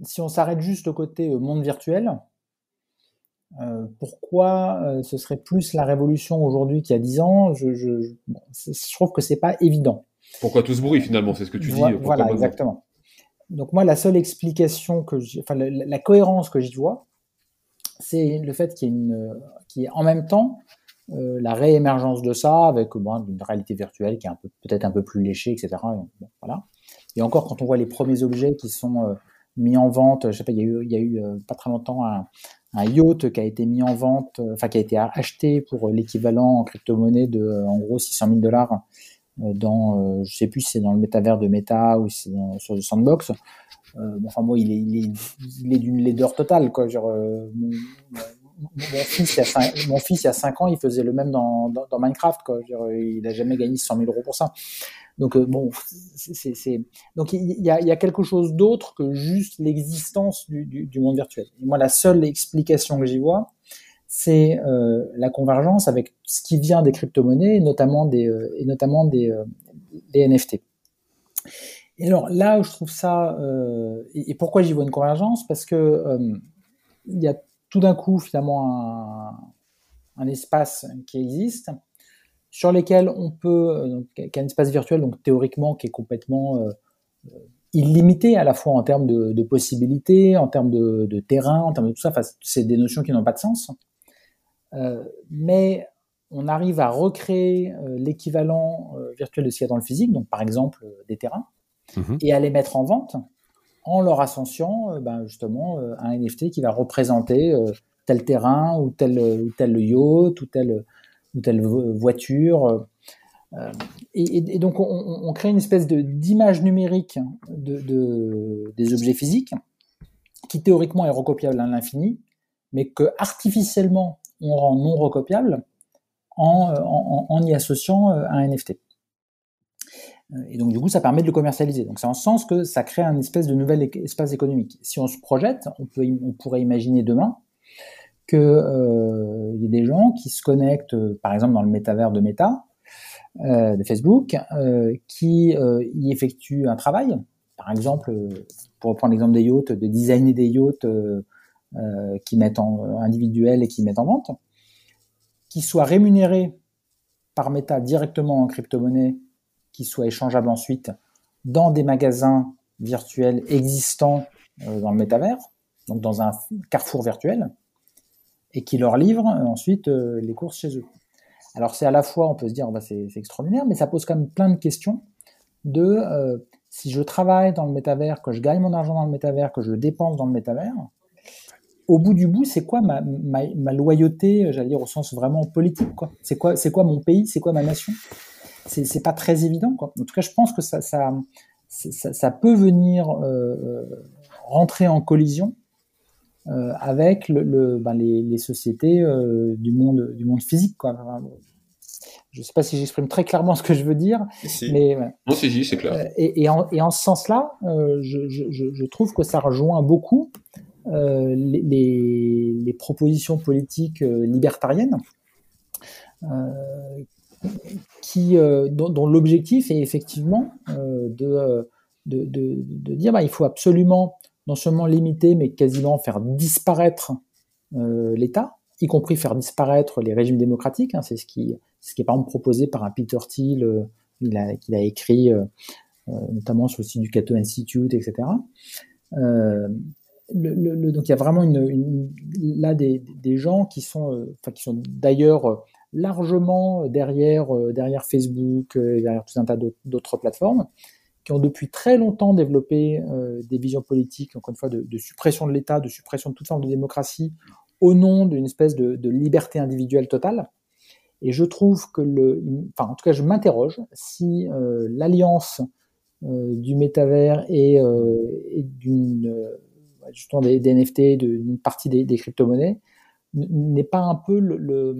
S3: si on s'arrête juste au côté monde virtuel, euh, pourquoi euh, ce serait plus la révolution aujourd'hui qu'il y a 10 ans? Je, je, je, trouve que c'est pas évident.
S4: Pourquoi tout ce bruit finalement? C'est ce que tu dis.
S3: Voilà, exactement. Donc moi, la seule explication que, enfin, la, cohérence que j'y vois, c'est le fait qu'il y ait une, qui en même temps euh, la réémergence de ça avec bon, une réalité virtuelle qui est un peu peut-être un peu plus léchée, etc. voilà. Et encore quand on voit les premiers objets qui sont mis en vente, je sais pas, il y a eu, il y a eu pas très longtemps un, un yacht qui a été mis en vente, euh, enfin qui a été acheté pour l'équivalent en crypto-monnaie de euh, en gros 600 000 dollars euh, dans, je sais plus si c'est dans le métavers de Meta ou si c'est sur le Sandbox. enfin moi, il est, il est, il est d'une laideur totale quoi. Genre, mon, fils, il y a 5, mon fils, il y a 5 ans, il faisait le même dans, dans, Minecraft il a jamais gagné 100 000 euros pour ça. Donc euh, bon, donc il y a, y a, quelque chose d'autre que juste l'existence du, du, monde virtuel. Et moi, la seule explication que j'y vois, c'est euh, la convergence avec ce qui vient des crypto-monnaies, notamment des euh, et notamment des, euh, NFT. Et alors là où je trouve ça et, et, pourquoi j'y vois une convergence, parce que il y a tout d'un coup finalement un, un espace qui existe sur lesquels on peut, euh, qu'un espace virtuel, donc théoriquement, qui est complètement euh, euh, illimité à la fois en termes de, possibilités, en termes de, terrain, en termes de tout ça. Enfin, c'est des notions qui n'ont pas de sens. mais on arrive à recréer l'équivalent virtuel de ce qu'il y a dans le physique, donc par exemple des terrains, mhm. et à les mettre en vente en leur associant ben, justement un NFT qui va représenter tel terrain ou tel, yacht ou tel ou telle voiture. Euh, et, donc on, crée une espèce d'image numérique de, des objets physiques qui théoriquement est recopiable à l'infini, mais que artificiellement on rend non recopiable en, y associant euh, un NFT. Euh, et donc du coup, ça permet de le commercialiser. Donc c'est en ce sens que ça crée un espèce de nouvel espace économique. Si on se projette, on, pourrait imaginer demain qu'il euh, y ait des gens qui se connectent, euh, par exemple dans le métavers de Meta, de Facebook, qui y effectuent un travail. Par exemple, pour reprendre l'exemple des yachts, de designer des yachts qui mettent en individuel et qui mettent en vente, qui soient rémunérés par Meta directement en crypto-monnaie, qui soient échangeables ensuite dans des magasins virtuels existants dans le métavers, donc dans un carrefour virtuel, et qui leur livrent euh, ensuite euh, les courses chez eux. Alors c'est à la fois, on peut se dire, bah, c'est extraordinaire, mais ça pose quand même plein de questions de euh, si je travaille dans le métavers, que je gagne mon argent dans le métavers, que je dépense dans le métavers, au bout du bout, c'est quoi ma, loyauté, j'allais dire au sens vraiment politique, c'est quoi mon pays, c'est quoi ma nation? C'est pas très évident, quoi. En tout cas, je pense que ça, ça, ça, ça peut venir rentrer en collision euh, avec le, ben, les, sociétés euh, du monde du monde physique quoi. je ne sais pas si j'exprime très clairement ce que je veux dire, mais
S4: non, si, c'est clair.
S3: Euh, et, et, en, et, en, ce sens-là, je, je, je, trouve que ça rejoint beaucoup les, les, les, propositions politiques libertariennes, qui, dont, dont l'objectif est effectivement de, de, de, de, dire bah, il faut absolument non seulement limiter, mais quasiment faire disparaître euh, l'État, y compris faire disparaître les régimes démocratiques. Hein, c'est ce qui, ce qui est par exemple proposé par un Peter Thiel, euh, il a, qu'il a écrit euh, euh, notamment sur le site du Cato Institute, etc. Euh, donc il y a vraiment une, là des, des, gens qui sont, qui sont d'ailleurs largement derrière derrière Facebook, derrière tout un tas d'autres plateformes, qui ont depuis très longtemps développé euh, des visions politiques, encore une fois, de, suppression de l'État, de suppression de toute forme de démocratie, au nom d'une espèce de, liberté individuelle totale. Et je trouve que le, enfin, en tout cas, je m'interroge si euh, l'alliance euh, du métavers et, euh, d'une, euh, justement des, NFT, d'une partie des, crypto-monnaies, n'est pas un peu le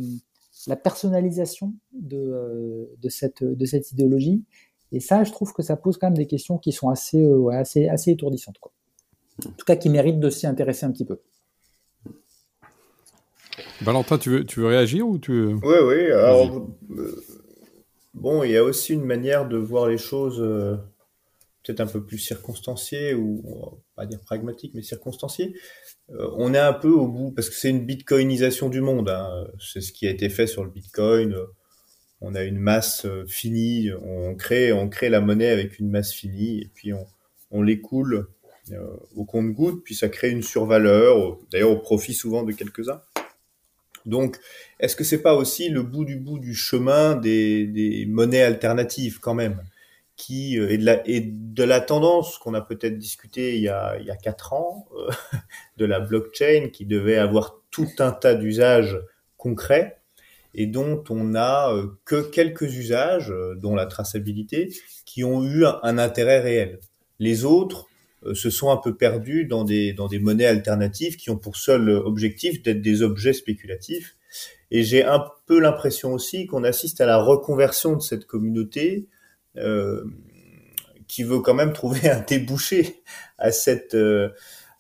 S3: la personnalisation de, de, cette, de cette idéologie. Et ça, je trouve que ça pose quand même des questions qui sont assez, assez, assez étourdissantes. Quoi. En tout cas, qui méritent de s'y intéresser un petit peu.
S1: Valentin, tu veux, tu veux réagir ou tu
S2: Oui, oui. Alors, bon, il y a aussi une manière de voir les choses peut-être un peu plus circonstancié ou pas dire pragmatique mais circonstancié. Euh, on est un peu au bout parce que c'est une bitcoinisation du monde. Hein. C'est ce qui a été fait sur le bitcoin. On a une masse euh, finie. On crée, on crée la monnaie avec une masse finie et puis on, l'écoule euh, au compte-goutte. Puis ça crée une survaleur, d'ailleurs au profit souvent de quelques-uns. Donc, est-ce que c'est pas aussi le bout du bout du chemin des monnaies alternatives quand même? Qui euh, est de la, et de la tendance qu'on a peut-être discuté il y a, il quatre ans, euh, de la blockchain qui devait avoir tout un tas d'usages concrets et dont on a euh, que quelques usages, dont la traçabilité, qui ont eu un, intérêt réel. Les autres se sont un peu perdus dans des, monnaies alternatives qui ont pour seul objectif d'être des objets spéculatifs. Et j'ai un peu l'impression aussi qu'on assiste à la reconversion de cette communauté qui veut quand même trouver un débouché à cette euh,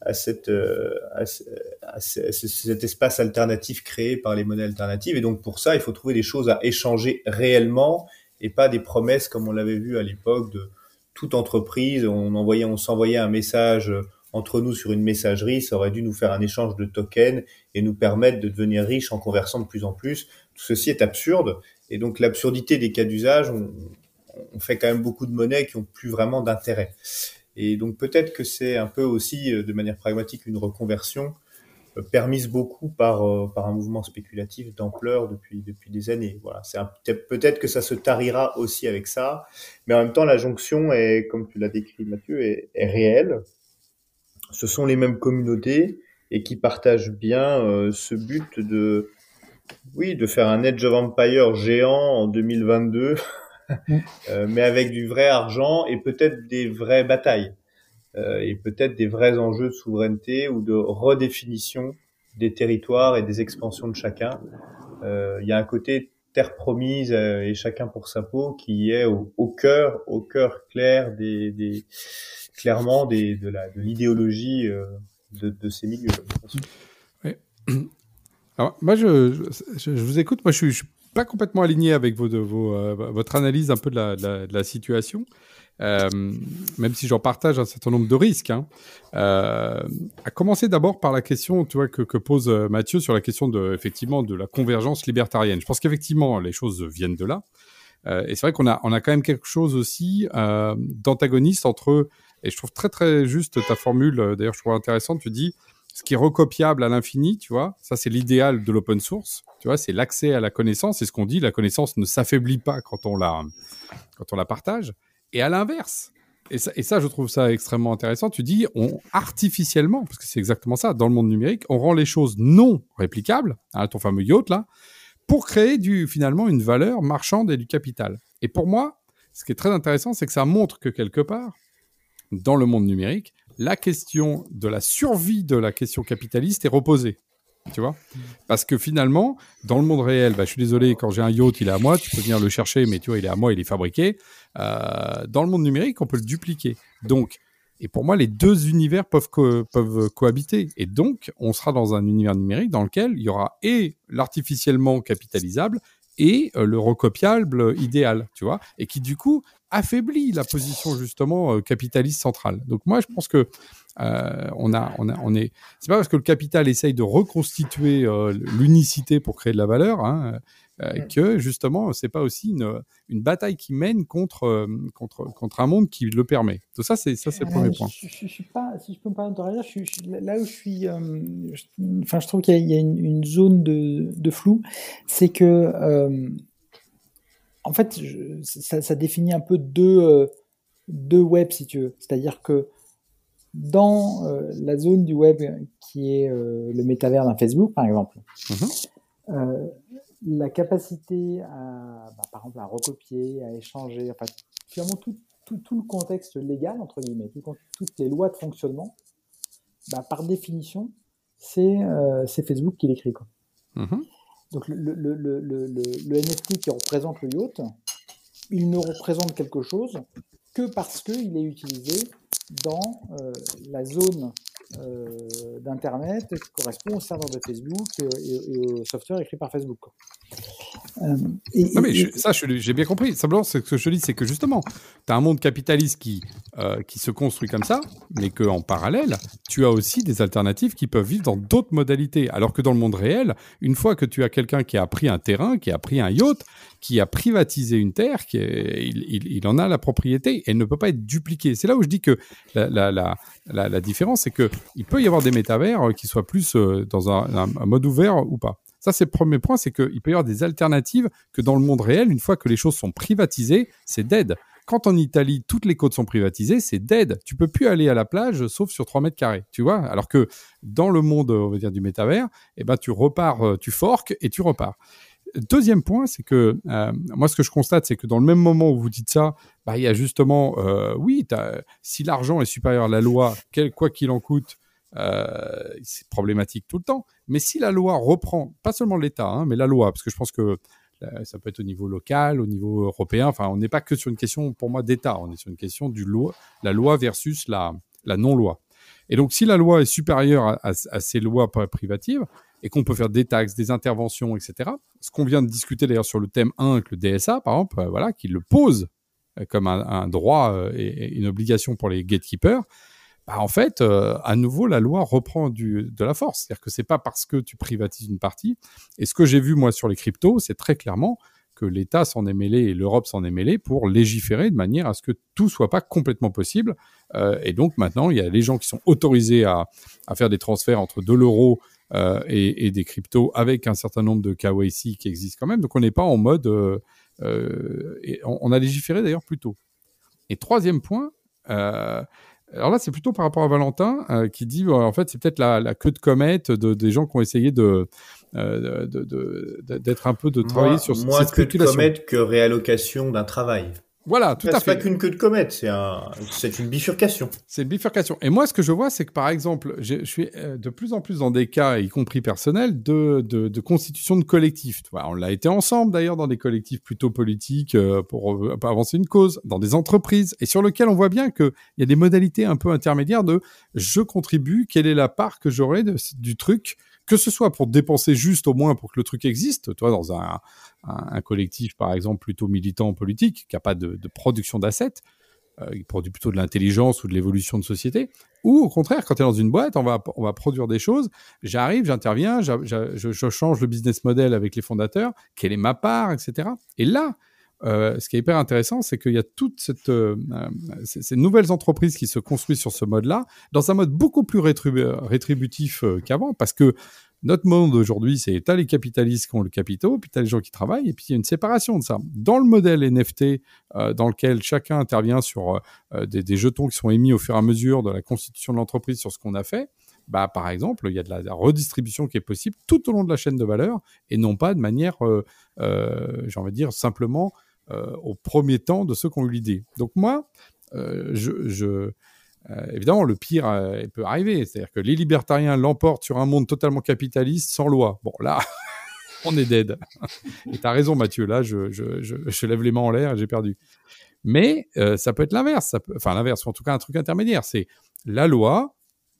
S2: à cette euh, à, cet espace alternatif créé par les monnaies alternatives. Et donc pour ça il faut trouver des choses à échanger réellement et pas des promesses comme on l'avait vu à l'époque de toute entreprise. On envoyait on s'envoyait un message entre nous sur une messagerie. Ça aurait dû nous faire un échange de tokens et nous permettre de devenir riches en conversant de plus en plus. Tout ceci est absurde. Et donc l'absurdité des cas d'usage on fait quand même beaucoup de monnaies qui ont plus vraiment d'intérêt. Et donc peut-être que c'est un peu aussi, euh, de manière pragmatique, une reconversion euh, permise beaucoup par, euh, par un mouvement spéculatif d'ampleur depuis, depuis des années. Voilà, c'est peut-être que ça se tarira aussi avec ça, mais en même temps la jonction est, comme tu l'as décrit Mathieu, est, réelle. Ce sont les mêmes communautés et qui partagent bien ce but de, oui, de faire un Edge of Empire géant en 2022 Euh, mais avec du vrai argent et peut-être des vraies batailles euh, et peut-être des vrais enjeux de souveraineté ou de redéfinition des territoires et des expansions de chacun. Euh, il y a un côté terre promise et chacun pour sa peau qui est au, cœur, au cœur clair des, clairement de l'idéologie de, ces milieux.
S1: Oui. Alors moi je, vous écoute, moi je suis pas complètement aligné avec euh, votre analyse un peu de la, situation, euh, même si j'en partage un certain nombre de risques. Hein. Euh, à commencer d'abord par la question que, que, pose Mathieu sur la question de, effectivement, de la convergence libertarienne. Je pense qu'effectivement, les choses viennent de là. et c'est vrai qu'on a, on a quand même quelque chose aussi d'antagoniste entre, et je trouve très très juste ta formule, d'ailleurs je trouve intéressante, tu dis, ce qui est recopiable à l'infini, tu vois, ça c'est l'idéal de l'open source, tu vois, c'est l'accès à la connaissance, c'est ce qu'on dit, la connaissance ne s'affaiblit pas quand on la, quand on la partage, et à l'inverse. Et ça, je trouve ça extrêmement intéressant. Tu dis, on artificiellement, parce que c'est exactement ça, dans le monde numérique, on rend les choses non réplicables, hein, ton fameux yacht là, pour créer du, finalement une valeur marchande et du capital. Et pour moi, ce qui est très intéressant, c'est que ça montre que quelque part, dans le monde numérique, la question de la survie de la question capitaliste est reposée. Tu vois? Parce que finalement, dans le monde réel, bah, je suis désolé, quand j'ai un yacht, il est à moi, tu peux venir le chercher, mais tu vois, il est à moi, il est fabriqué. Euh, dans le monde numérique, on peut le dupliquer. Donc, et pour moi, les deux univers peuvent, peuvent cohabiter. Et donc, on sera dans un univers numérique dans lequel il y aura et l'artificiellement capitalisable et euh, le recopiable idéal, tu vois, et qui du coup affaiblit la position justement euh, capitaliste centrale. Donc moi, je pense que euh, on a, on a, on est. C'est pas parce que le capital essaye de reconstituer l'unicité pour créer de la valeur hein, euh, que justement, c'est pas aussi une, une bataille qui mène contre, euh, contre, contre un monde qui le permet. Tout ça, c'est ça, c'est le premier point.
S3: Je, je, suis pas, si je peux me permettre de réagir, je, là où je suis, enfin, je trouve qu'il y, y, a une, une zone de, de flou, c'est que en fait, ça, ça, définit un peu deux, euh, deux webs, si tu veux. C'est-à-dire que dans euh, la zone du web qui est euh, le métavers d'un Facebook, par exemple, mm-hmm. La capacité à, bah, par exemple, à recopier, à échanger, enfin, finalement, tout, tout, tout, le contexte légal, entre guillemets, toutes les lois de fonctionnement, bah, par définition, c'est Facebook qui l'écrit. Mm-hmm. Donc le, le, le, le, NFT qui représente le yacht, il ne représente quelque chose que parce qu'il est utilisé dans euh, la zone euh, d'Internet qui correspond au serveur de Facebook euh, et, au software écrit par Facebook.
S1: non, mais ça, j'ai bien compris. Simplement, ce que je dis, c'est que justement, tu as un monde capitaliste qui, qui se construit comme ça, mais qu'en parallèle, tu as aussi des alternatives qui peuvent vivre dans d'autres modalités. Alors que dans le monde réel, une fois que tu as quelqu'un qui a pris un terrain, qui a pris un yacht, qui a privatisé une terre, qui il, en a la propriété, elle ne peut pas être dupliquée. C'est là où je dis que la, la, la, différence, c'est qu'il peut y avoir des métavers euh, qui soient plus euh, dans un, mode ouvert ou pas. Ça, c'est le premier point, c'est qu'il peut y avoir des alternatives que dans le monde réel, une fois que les choses sont privatisées, c'est dead. Quand en Italie, toutes les côtes sont privatisées, c'est dead. Tu peux plus aller à la plage sauf sur 3 mètres carrés, tu vois. Alors que dans le monde, on va dire, du métavers, eh ben, tu repars, euh, tu forques et tu repars. Deuxième point, c'est que euh, moi, ce que je constate, c'est que dans le même moment où vous dites ça, bah, il y a justement, euh, oui, si l'argent est supérieur à la loi, quel, quoi qu'il en coûte, euh, c'est problématique tout le temps. Mais si la loi reprend, pas seulement l'État, hein, mais la loi, parce que je pense que ça peut être au niveau local, au niveau européen. Enfin, on n'est pas que sur une question, pour moi, d'État. On est sur une question loi, la loi versus la, non-loi. Et donc, si la loi est supérieure à ces lois privatives, et qu'on peut faire des taxes, des interventions, etc. Ce qu'on vient de discuter d'ailleurs sur le thème 1 avec le DSA, par exemple, euh, voilà, qui le pose euh, comme un, droit euh, et, une obligation pour les gatekeepers, bah, en fait, à nouveau, la loi reprend de la force. C'est-à-dire que c'est pas parce que tu privatises une partie. Et ce que j'ai vu moi sur les cryptos, c'est très clairement que l'État s'en est mêlé et l'Europe s'en est mêlé pour légiférer de manière à ce que tout soit pas complètement possible. et donc maintenant, il y a les gens qui sont autorisés à, à faire des transferts entre de l'euro euh, et, des cryptos avec un certain nombre de KYC qui existent quand même. Donc on n'est pas en mode... Euh, euh, et on, a légiféré d'ailleurs plus tôt. Et troisième point, alors là, c'est plutôt par rapport à Valentin qui dit en fait, c'est peut-être la, queue de comète de, des gens qui ont essayé de d'être un peu de travailler sur
S2: moins cette queue de comète que réallocation d'un travail.
S1: Voilà, tout à fait.
S2: C'est pas qu'une queue de comète, c'est un, c'est une bifurcation.
S1: C'est une bifurcation. Et moi, ce que je vois, c'est que par exemple, je suis euh, de plus en plus dans des cas, y compris personnels, de, de, de constitution de collectifs. on l'a été ensemble d'ailleurs dans des collectifs plutôt politiques euh, pour, euh, pour, avancer une cause, dans des entreprises, et sur lequel on voit bien qu'il y a des modalités un peu intermédiaires de je contribue, quelle est la part que j'aurai du truc que ce soit pour dépenser juste au moins pour que le truc existe, toi dans un, collectif par exemple plutôt militant politique qui n'a pas de, production d'assets, euh, il produit plutôt de l'intelligence ou de l'évolution de société, ou au contraire quand tu es dans une boîte, on va, on va produire des choses, j'arrive, j'interviens, je, change le business model avec les fondateurs, quelle est ma part, etc. Et là, euh, ce qui est hyper intéressant, c'est qu'il y a toutes cette, euh, ces, nouvelles entreprises qui se construisent sur ce mode-là, dans un mode beaucoup plus rétributif euh, qu'avant, parce que notre monde aujourd'hui, c'est t'as les capitalistes qui ont le capitaux, puis t'as les gens qui travaillent, et puis il y a une séparation de ça. Dans le modèle NFT, euh, dans lequel chacun intervient sur euh, des, jetons qui sont émis au fur et à mesure de la constitution de l'entreprise sur ce qu'on a fait, bah, par exemple, il y a de la, redistribution qui est possible tout au long de la chaîne de valeur, et non pas de manière, euh, j'ai envie de dire, simplement euh, au premier temps de ceux qui ont eu l'idée. Donc moi, euh, je, euh, évidemment, le pire peut arriver, c'est-à-dire que les libertariens l'emportent sur un monde totalement capitaliste sans loi. Bon, là, on est dead. Et tu as raison, Mathieu, là, je, lève les mains en l'air et j'ai perdu. Mais ça peut être l'inverse, enfin l'inverse, en tout cas un truc intermédiaire, c'est la loi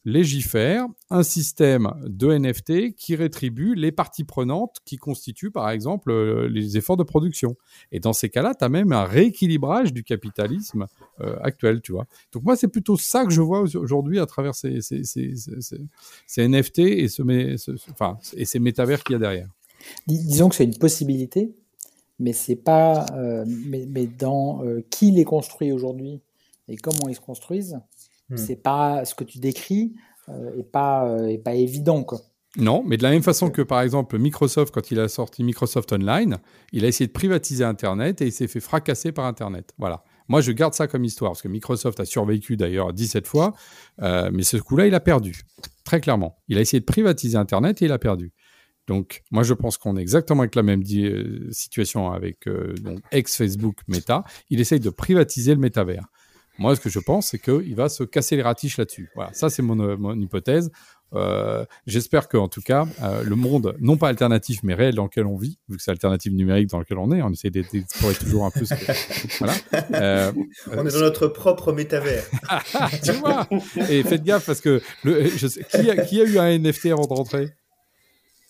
S1: légifère un système de NFT qui rétribue les parties prenantes qui constituent par exemple euh, les efforts de production. Et dans ces cas-là, tu as même un rééquilibrage du capitalisme euh, actuel, tu vois. Donc moi, c'est plutôt ça que je vois aujourd'hui à travers ces, NFT et, ces métavers qu'il y a derrière.
S3: disons que c'est une possibilité, mais c'est pas, euh, mais, dans qui les construit aujourd'hui et comment ils se construisent, Hmm. C'est pas ce que tu décris euh, est pas euh, est pas évident quoi.
S1: Non, mais de la même façon que par exemple Microsoft, quand il a sorti Microsoft Online, il a essayé de privatiser Internet et il s'est fait fracasser par Internet. Voilà. Moi, je garde ça comme histoire, parce que Microsoft a survécu d'ailleurs 17 fois, euh, mais ce coup-là, il a perdu, très clairement. Il a essayé de privatiser Internet et il a perdu. Donc, moi, je pense qu'on est exactement avec la même situation avec ex-Facebook Meta. Il essaye de privatiser le métavers. Moi, ce que je pense, c'est qu'il va se casser les ratiches là-dessus. Voilà, ça, c'est mon, euh, mon, hypothèse. Euh, J'espère que, en tout cas, euh, le monde, non pas alternatif, mais réel dans lequel on vit, vu que c'est alternative numérique dans lequel on est, on essaie d'explorer toujours un peu ce que...
S2: Voilà. Euh, on est dans notre propre métavers.
S1: tu vois Et faites gaffe, parce que le, je sais, qui, a, qui a eu un NFT avant de rentrer?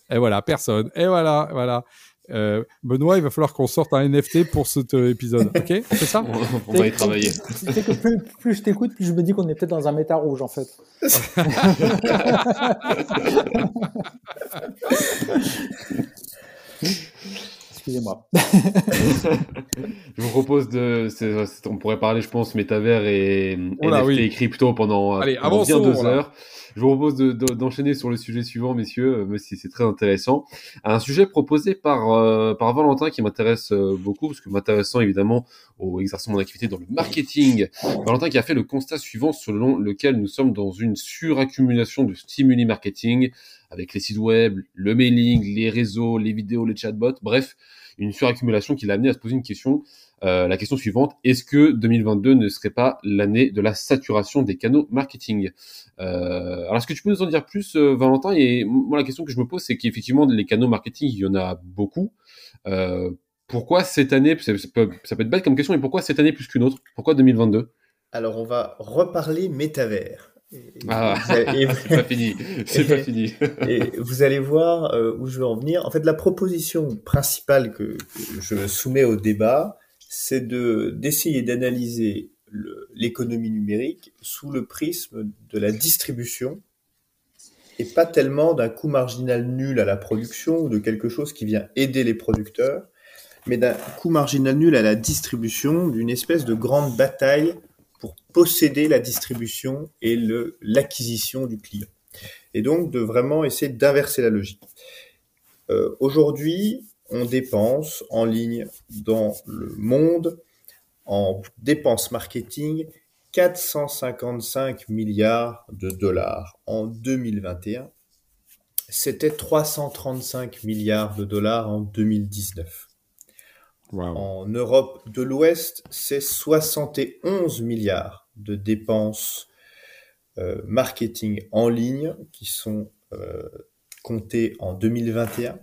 S1: Et voilà, personne. Et voilà, voilà. Euh, Benoît, il va falloir qu'on sorte un NFT pour cet euh, épisode. Ok C'est ça?
S4: On va y travailler.
S3: C'est que plus, plus je t'écoute, plus je me dis qu'on est peut-être dans un méta rouge en fait. Excusez-moi.
S4: je vous propose de. on pourrait parler, je pense, métavers et oh NFT oui. et crypto pendant,
S1: Allez,
S4: pendant bien deux heures. Je vous propose d'enchaîner sur le sujet suivant, messieurs, euh, si c'est très intéressant. Un sujet proposé par, euh, par Valentin qui m'intéresse euh, beaucoup, parce que m'intéressant évidemment au exercice de mon activité dans le marketing. Valentin qui a fait le constat suivant selon lequel nous sommes dans une suraccumulation de stimuli marketing avec les sites web, le mailing, les réseaux, les vidéos, les chatbots, bref, une suraccumulation qui l'a amené à se poser une question euh, la question suivante, est-ce que 2022 ne serait pas l'année de la saturation des canaux marketing? Euh, Alors, est-ce que tu peux nous en dire plus, euh, Valentin? Et moi, la question que je me pose, c'est qu'effectivement, les canaux marketing, il y en a beaucoup. pourquoi cette année, ça peut, ça peut être bête comme question, mais pourquoi cette année plus qu'une autre? Pourquoi 2022
S2: Alors, on va reparler métavers.
S4: Ah, c'est pas fini, c'est pas fini.
S2: et vous allez voir où je veux en venir. En fait, la proposition principale que, que je soumets au débat, c'est de d'essayer d'analyser l'économie numérique sous le prisme de la distribution et pas tellement d'un coût marginal nul à la production ou de quelque chose qui vient aider les producteurs, mais d'un coût marginal nul à la distribution, d'une espèce de grande bataille posséder la distribution et l'acquisition du client. Et donc de vraiment essayer d'inverser la logique. Euh, Aujourd'hui, on dépense en ligne dans le monde en dépenses marketing 455 milliards de dollars en 2021. C'était 335 milliards de dollars en 2019. En Europe de l'Ouest, c'est 71 milliards de dépenses euh, marketing en ligne qui sont euh, comptées en 2021.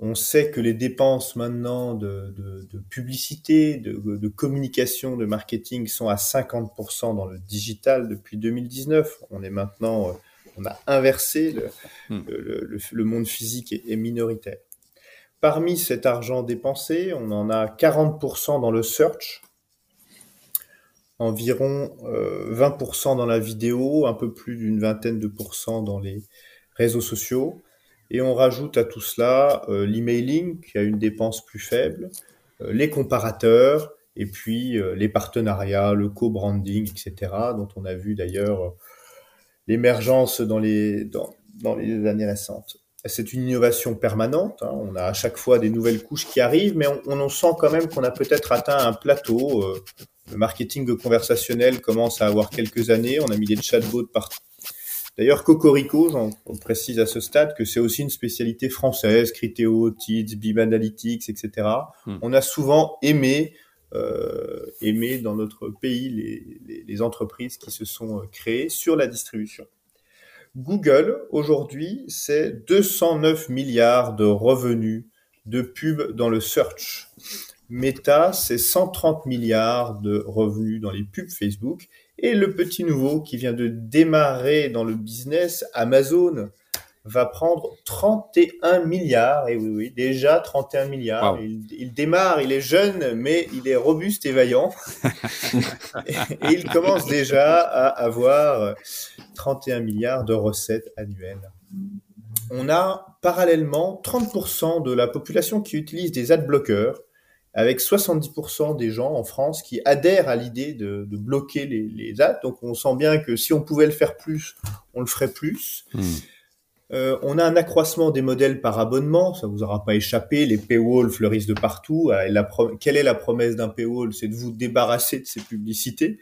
S2: On sait que les dépenses maintenant de, publicité, de, communication, de marketing sont à 50% dans le digital depuis 2019. On est maintenant, euh, on a inversé hmm. le, monde physique est, minoritaire. Parmi cet argent dépensé, on en a 40% dans le search, environ 20% euh, dans la vidéo, un peu plus d'une vingtaine de pourcents dans les réseaux sociaux et on rajoute à tout cela euh, l'emailing qui a une dépense plus faible, euh, les comparateurs et puis les partenariats, le co-branding, etc. dont on a vu d'ailleurs l'émergence dans les, dans, les années récentes. C'est une innovation permanente. Hein. On a à chaque fois des nouvelles couches qui arrivent, mais on, on sent quand même qu'on a peut-être atteint un plateau. Le marketing conversationnel commence à avoir quelques années. On a mis des chatbots partout D'ailleurs, Cocorico, on précise à ce stade que c'est aussi une spécialité française, Criteo, TIDS, Bib Analytics, etc. Hmm. On a souvent aimé, euh, aimé dans notre pays les, les, entreprises qui se sont euh, créées sur la distribution. Google, aujourd'hui, c'est 209 milliards de revenus de pub dans le search. Meta, c'est 130 milliards de revenus dans les pubs Facebook et le petit nouveau qui vient de démarrer dans le business, Amazon, va prendre 31 milliards. Et oui, oui, déjà 31 milliards. Il, démarre, il est jeune, mais il est robuste et vaillant. et, il commence déjà à avoir 31 milliards de recettes annuelles. On a parallèlement 30% de la population qui utilise des ad bloqueurs avec 70% des gens en France qui adhèrent à l'idée de, bloquer les, les, ads. Donc on sent bien que si on pouvait le faire plus, on le ferait plus. Hmm. Euh, on a un accroissement des modèles par abonnement, ça vous aura pas échappé, les paywalls fleurissent de partout. La quelle est la promesse d'un paywall? C'est de vous débarrasser de ces publicités.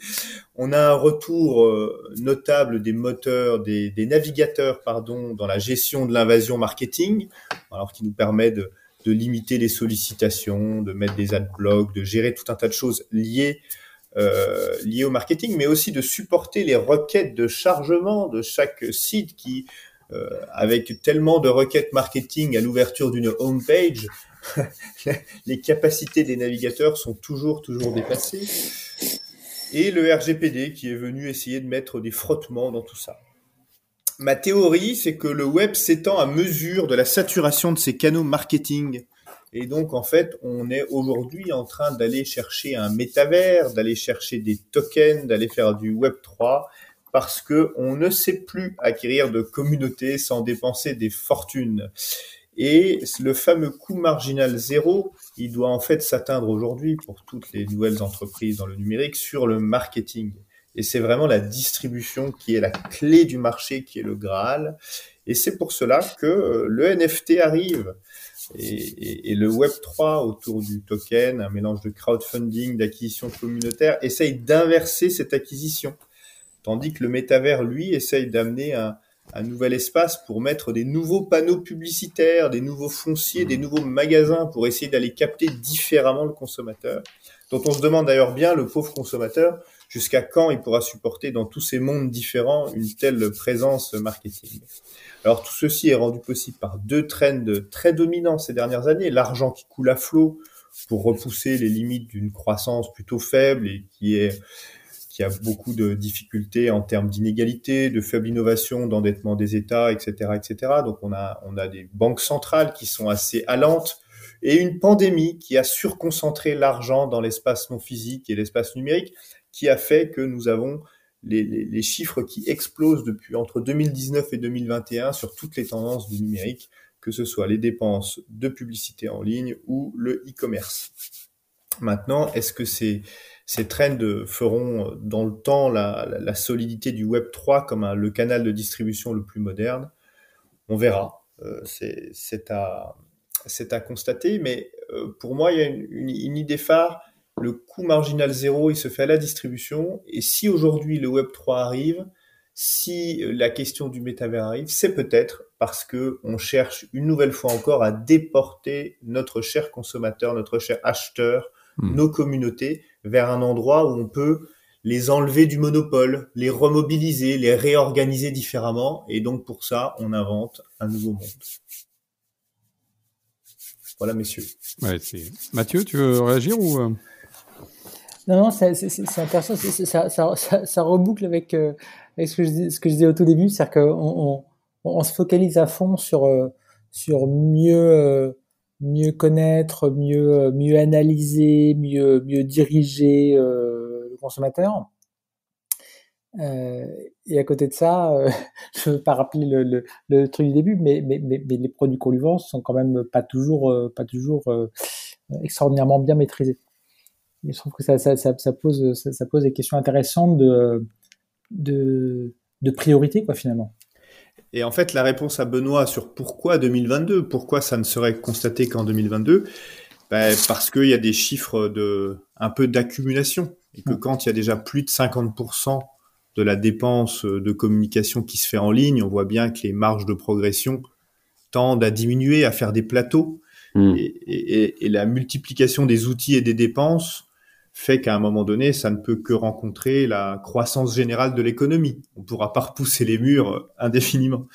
S2: On a un retour euh, notable des moteurs, des, des, navigateurs, pardon, dans la gestion de l'invasion marketing, alors qui nous permet de, de limiter les sollicitations, de mettre des adblocks, de gérer tout un tas de choses liées euh, liées au marketing, mais aussi de supporter les requêtes de chargement de chaque site qui, euh, avec tellement de requêtes marketing à l'ouverture d'une home page, les capacités des navigateurs sont toujours, toujours dépassées. Et le RGPD qui est venu essayer de mettre des frottements dans tout ça. Ma théorie, c'est que le web s'étend à mesure de la saturation de ses canaux marketing. Et donc, en fait, on est aujourd'hui en train d'aller chercher un métavers, d'aller chercher des tokens, d'aller faire du Web 3, parce que on ne sait plus acquérir de communautés sans dépenser des fortunes. Et le fameux coût marginal zéro, il doit en fait s'atteindre aujourd'hui pour toutes les nouvelles entreprises dans le numérique sur le marketing. Et c'est vraiment la distribution qui est la clé du marché, qui est le Graal. Et c'est pour cela que euh, le NFT arrive. Et, le Web 3 autour du token, un mélange de crowdfunding, d'acquisition communautaire, essaye d'inverser cette acquisition. Tandis que le métavers, lui, essaye d'amener un, un nouvel espace pour mettre des nouveaux panneaux publicitaires, des nouveaux fonciers, des nouveaux magasins pour essayer d'aller capter différemment le consommateur, dont on se demande d'ailleurs bien, le pauvre consommateur, jusqu'à quand il pourra supporter dans tous ces mondes différents une telle présence marketing? Alors tout ceci est rendu possible par deux trends très dominants ces dernières années, l'argent qui coule à flot pour repousser les limites d'une croissance plutôt faible et qui est qui a beaucoup de difficultés en termes d'inégalité, de faible innovation, d'endettement des États, etc., etc. Donc on a on a des banques centrales qui sont assez allantes et une pandémie qui a surconcentré l'argent dans l'espace non physique et l'espace numérique, qui a fait que nous avons les, chiffres qui explosent depuis entre 2019 et 2021 sur toutes les tendances du numérique, que ce soit les dépenses de publicité en ligne ou le e-commerce. Maintenant, est-ce que c'est ces trends feront dans le temps la, solidité du Web 3 comme le canal de distribution le plus moderne? On verra. Euh, c'est à, constater. Mais euh, pour moi, il y a une, idée phare. Le coût marginal zéro, il se fait à la distribution. Et si aujourd'hui le Web 3 arrive, si la question du métavers arrive, c'est peut-être parce que on cherche une nouvelle fois encore à déporter notre cher consommateur, notre cher acheteur, hmm. nos communautés vers un endroit où on peut les enlever du monopole, les remobiliser, les réorganiser différemment. Et donc pour ça, on invente un nouveau monde. Voilà, messieurs.
S1: Ouais, Mathieu, tu veux réagir ou euh?
S3: Non, non, c'est intéressant. Ça, reboucle avec, euh, ce, que je, disais au tout début, c'est-à-dire qu'on on, on, se focalise à fond sur, euh, sur mieux connaître, mieux analyser, mieux diriger euh, le consommateur. Euh, et à côté de ça, euh, je veux pas rappeler le, truc du début, mais, les produits qu'on lui vend sont quand même pas toujours euh, pas toujours euh, extraordinairement bien maîtrisés. Et je trouve que ça, ça, ça, ça pose ça, ça, pose des questions intéressantes de de, de priorité quoi finalement.
S2: Et en fait, la réponse à Benoît sur pourquoi 2022, pourquoi ça ne serait constaté qu'en 2022, ben, parce qu'il y a des chiffres de un peu d'accumulation et que quand il y a déjà plus de 50% de la dépense de communication qui se fait en ligne, on voit bien que les marges de progression tendent à diminuer, à faire des plateaux. Mmh. Et, et, et, la multiplication des outils et des dépenses fait qu'à un moment donné, ça ne peut que rencontrer la croissance générale de l'économie. On ne pourra pas repousser les murs indéfiniment.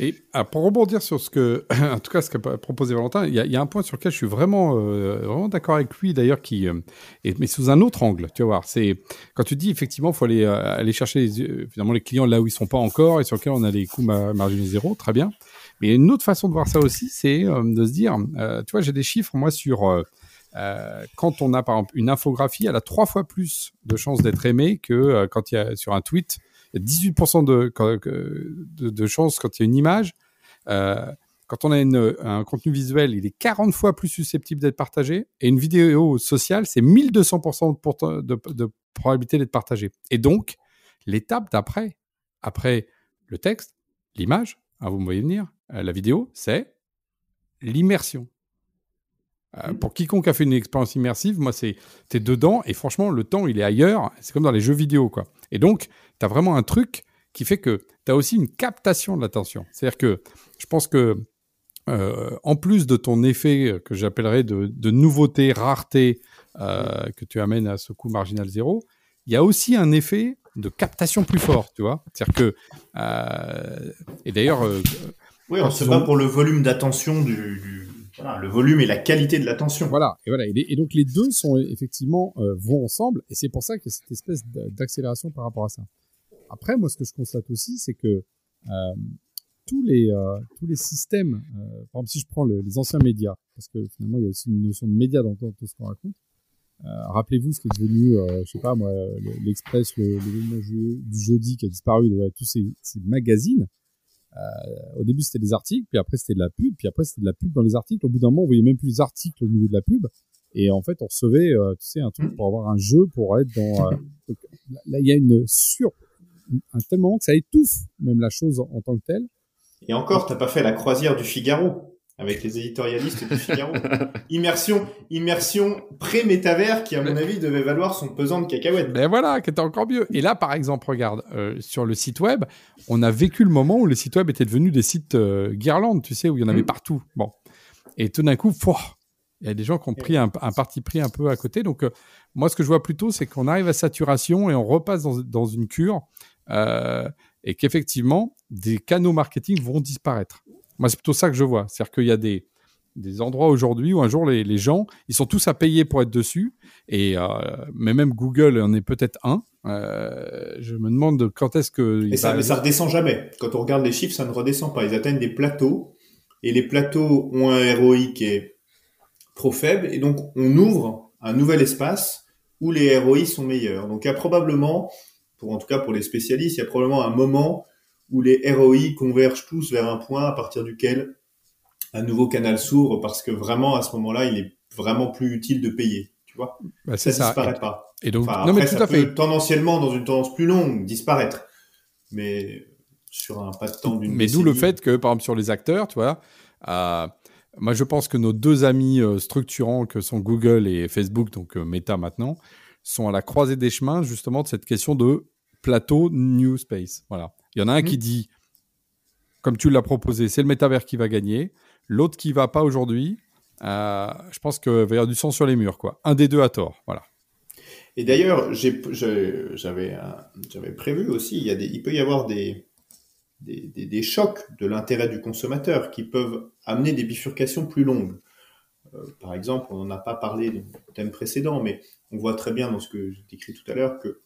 S1: Et ah, pour rebondir sur ce que, en tout cas, ce qu'a proposé Valentin, il y, a un point sur lequel je suis vraiment, euh, vraiment d'accord avec lui, d'ailleurs, qui, euh, est, mais sous un autre angle. Tu vas voir, c'est quand tu dis effectivement, faut aller, euh, aller chercher les, finalement les clients là où ils sont pas encore et sur lesquels on a les coûts marginaux zéro, très bien. Mais une autre façon de voir ça aussi, c'est de se dire, tu vois, j'ai des chiffres moi sur euh, quand on a par exemple une infographie, elle a trois fois plus de chances d'être aimée que euh, quand il y a sur un tweet. Il y a 18% de, chances quand il y a une image. Euh, quand on a un contenu visuel, il est 40 fois plus susceptible d'être partagé. Et une vidéo sociale, c'est 1200% de, probabilité d'être partagée. Et donc, l'étape d'après, après le texte, l'image, hein, vous me voyez venir, la vidéo, c'est l'immersion. Euh, pour quiconque a fait une expérience immersive, moi, c'est t'es dedans et franchement, le temps, il est ailleurs. C'est comme dans les jeux vidéo, quoi. Et donc, tu as vraiment un truc qui fait que tu as aussi une captation de l'attention. C'est-à-dire que je pense que, euh, en plus de ton effet que j'appellerais de, de, nouveauté, rareté, que tu amènes à ce coût marginal zéro, il y a aussi un effet de captation plus fort, tu vois. C'est-à-dire que, et d'ailleurs,
S2: oui, on se bat pour le volume d'attention du, voilà, le volume et la qualité de l'attention.
S1: Voilà, et voilà, et, donc les deux sont effectivement euh, vont ensemble, et c'est pour ça qu'il y a cette espèce d'accélération par rapport à ça. Après, moi, ce que je constate aussi, c'est que euh, tous les euh, tous les systèmes, euh, par exemple, si je prends les anciens médias, parce que finalement, il y a aussi une notion de média dans, tout ce qu'on raconte. Euh, rappelez-vous ce qui est devenu, je sais pas moi, l'Express, le, le, du jeudi qui a disparu, tous ces, ces magazines au début, c'était des articles, puis après, c'était de la pub, puis après, c'était de la pub dans les articles. Au bout d'un moment, on voyait même plus les articles au milieu de la pub. Et en fait, on recevait, euh, tu sais, un truc pour avoir un jeu, pour être dans... Euh, là, il y a une sur... Un tel moment que ça étouffe même la chose en, tant que telle.
S2: Et encore, t'as pas fait la croisière du Figaro avec les éditorialistes du Figaro. immersion, immersion pré-métavers qui, à mon avis, devait valoir son pesant de cacahuètes.
S1: Ben voilà, qui était encore mieux. Et là, par exemple, regarde, euh, sur le site web, on a vécu le moment où les sites web étaient devenus des sites euh, guirlandes, tu sais, où il y en avait mm. partout. Bon. Et tout d'un coup, il y a des gens qui ont pris un, parti pris un peu à côté. Donc, euh, moi, ce que je vois plutôt, c'est qu'on arrive à saturation et on repasse dans, dans une cure et qu'effectivement, des canaux marketing vont disparaître. Moi, c'est plutôt ça que je vois. C'est-à-dire qu'il y a des, des endroits aujourd'hui où un jour les, les, gens, ils sont tous à payer pour être dessus. Et euh, mais même Google en est peut-être un. Euh, je me demande quand est-ce que.
S2: Et ça, mais ça redescend jamais. Quand on regarde les chiffres, ça ne redescend pas. Ils atteignent des plateaux et les plateaux ont un ROI qui est trop faible et donc on ouvre un nouvel espace où les ROI sont meilleurs. Donc il y a probablement, pour en tout cas pour les spécialistes, il y a probablement un moment où les ROI convergent tous vers un point à partir duquel un nouveau canal s'ouvre parce que vraiment à ce moment-là, il est vraiment plus utile de payer. Tu vois
S1: bah, Ça
S2: disparaît pas.
S1: Et donc,
S2: non, mais tout ça à peut tendanciellement, dans une tendance plus longue, disparaître. Mais sur un pas de temps d'une
S1: Mais d'où le fait que, par exemple, sur les acteurs, tu vois, euh, moi je pense que nos deux amis euh, structurants que sont Google et Facebook, donc euh, Meta maintenant, sont à la croisée des chemins justement de cette question de plateau new space. Voilà. Il y en a un qui mmh. dit, comme tu l'as proposé, c'est le métavers qui va gagner. L'autre qui va pas aujourd'hui, euh, je pense qu'il va y avoir du sang sur les murs. quoi. Un des deux a tort. Voilà.
S2: Et d'ailleurs, j'avais prévu aussi, il, y a des, il peut y avoir des, des, des, chocs de l'intérêt du consommateur qui peuvent amener des bifurcations plus longues. Euh, par exemple, on n'en a pas parlé dans le thème précédent, mais on voit très bien dans ce que j'ai décrit tout à l'heure que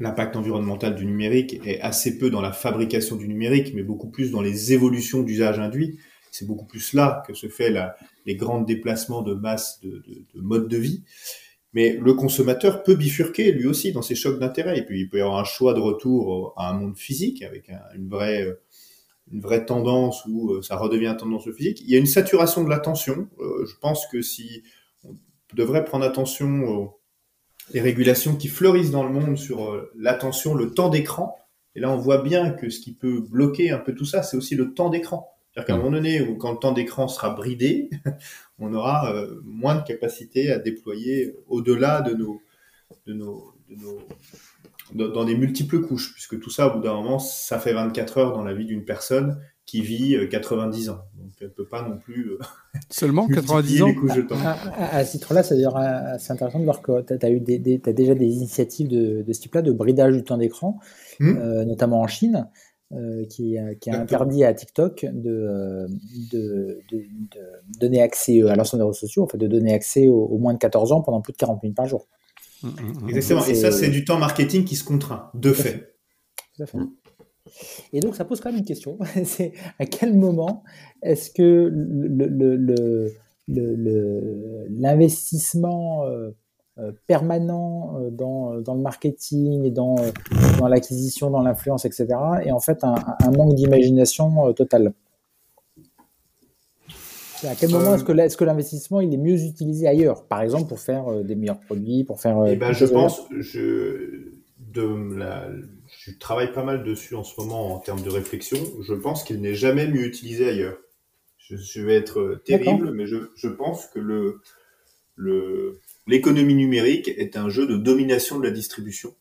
S2: l'impact environnemental du numérique est assez peu dans la fabrication du numérique, mais beaucoup plus dans les évolutions d'usage induit. C'est beaucoup plus là que se fait les grands déplacements de masse de, de, de mode de vie. Mais le consommateur peut bifurquer lui aussi dans ses chocs d'intérêt. Et puis il peut y avoir un choix de retour à un monde physique avec une vraie une vraie tendance où euh, ça redevient tendance physique. Il y a une saturation de l'attention. Euh, je pense que si on devrait prendre attention les régulations qui fleurissent dans le monde sur euh, l'attention, le temps d'écran. Et là, on voit bien que ce qui peut bloquer un peu tout ça, c'est aussi le temps d'écran. C'est-à-dire qu'à un mm. moment donné, où quand le temps d'écran sera bridé, on aura euh, moins de capacité à déployer au-delà de nos, de nos, de nos, dans des multiples couches, puisque tout ça, au bout d'un moment, ça fait 24 heures dans la vie d'une personne qui vit 90 euh, ans. Donc elle peut pas non plus euh,
S1: seulement 90 ans.
S3: À, ce titre-là, c'est d'ailleurs assez intéressant de voir que tu as, eu des, as déjà des initiatives de, de ce type-là, de bridage du temps d'écran, hmm. euh, notamment en Chine. qui, qui, a interdit à TikTok de, de, de, donner accès à l'ensemble des réseaux sociaux, en fait, de donner accès aux, moins de 14 ans pendant plus de 40 minutes par jour.
S2: Hmm, hmm, Exactement. Et ça, c'est du temps marketing qui se contraint, de fait. Tout à fait.
S3: Et donc, ça pose quand même une question. c'est à quel moment est-ce que l'investissement euh, euh, permanent euh, dans, dans, le marketing et dans, dans l'acquisition, dans l'influence, etc., est en fait un, manque d'imagination total? À quel moment est-ce que, est que l'investissement il est mieux utilisé ailleurs? Par exemple, pour faire des meilleurs produits, pour faire.
S2: Eh ben, je pense, je, de la, je travaille pas mal dessus en ce moment en termes de réflexion. Je pense qu'il n'est jamais mieux utilisé ailleurs. Je, vais être terrible, mais je, pense que le, le, l'économie numérique est un jeu de domination de la distribution,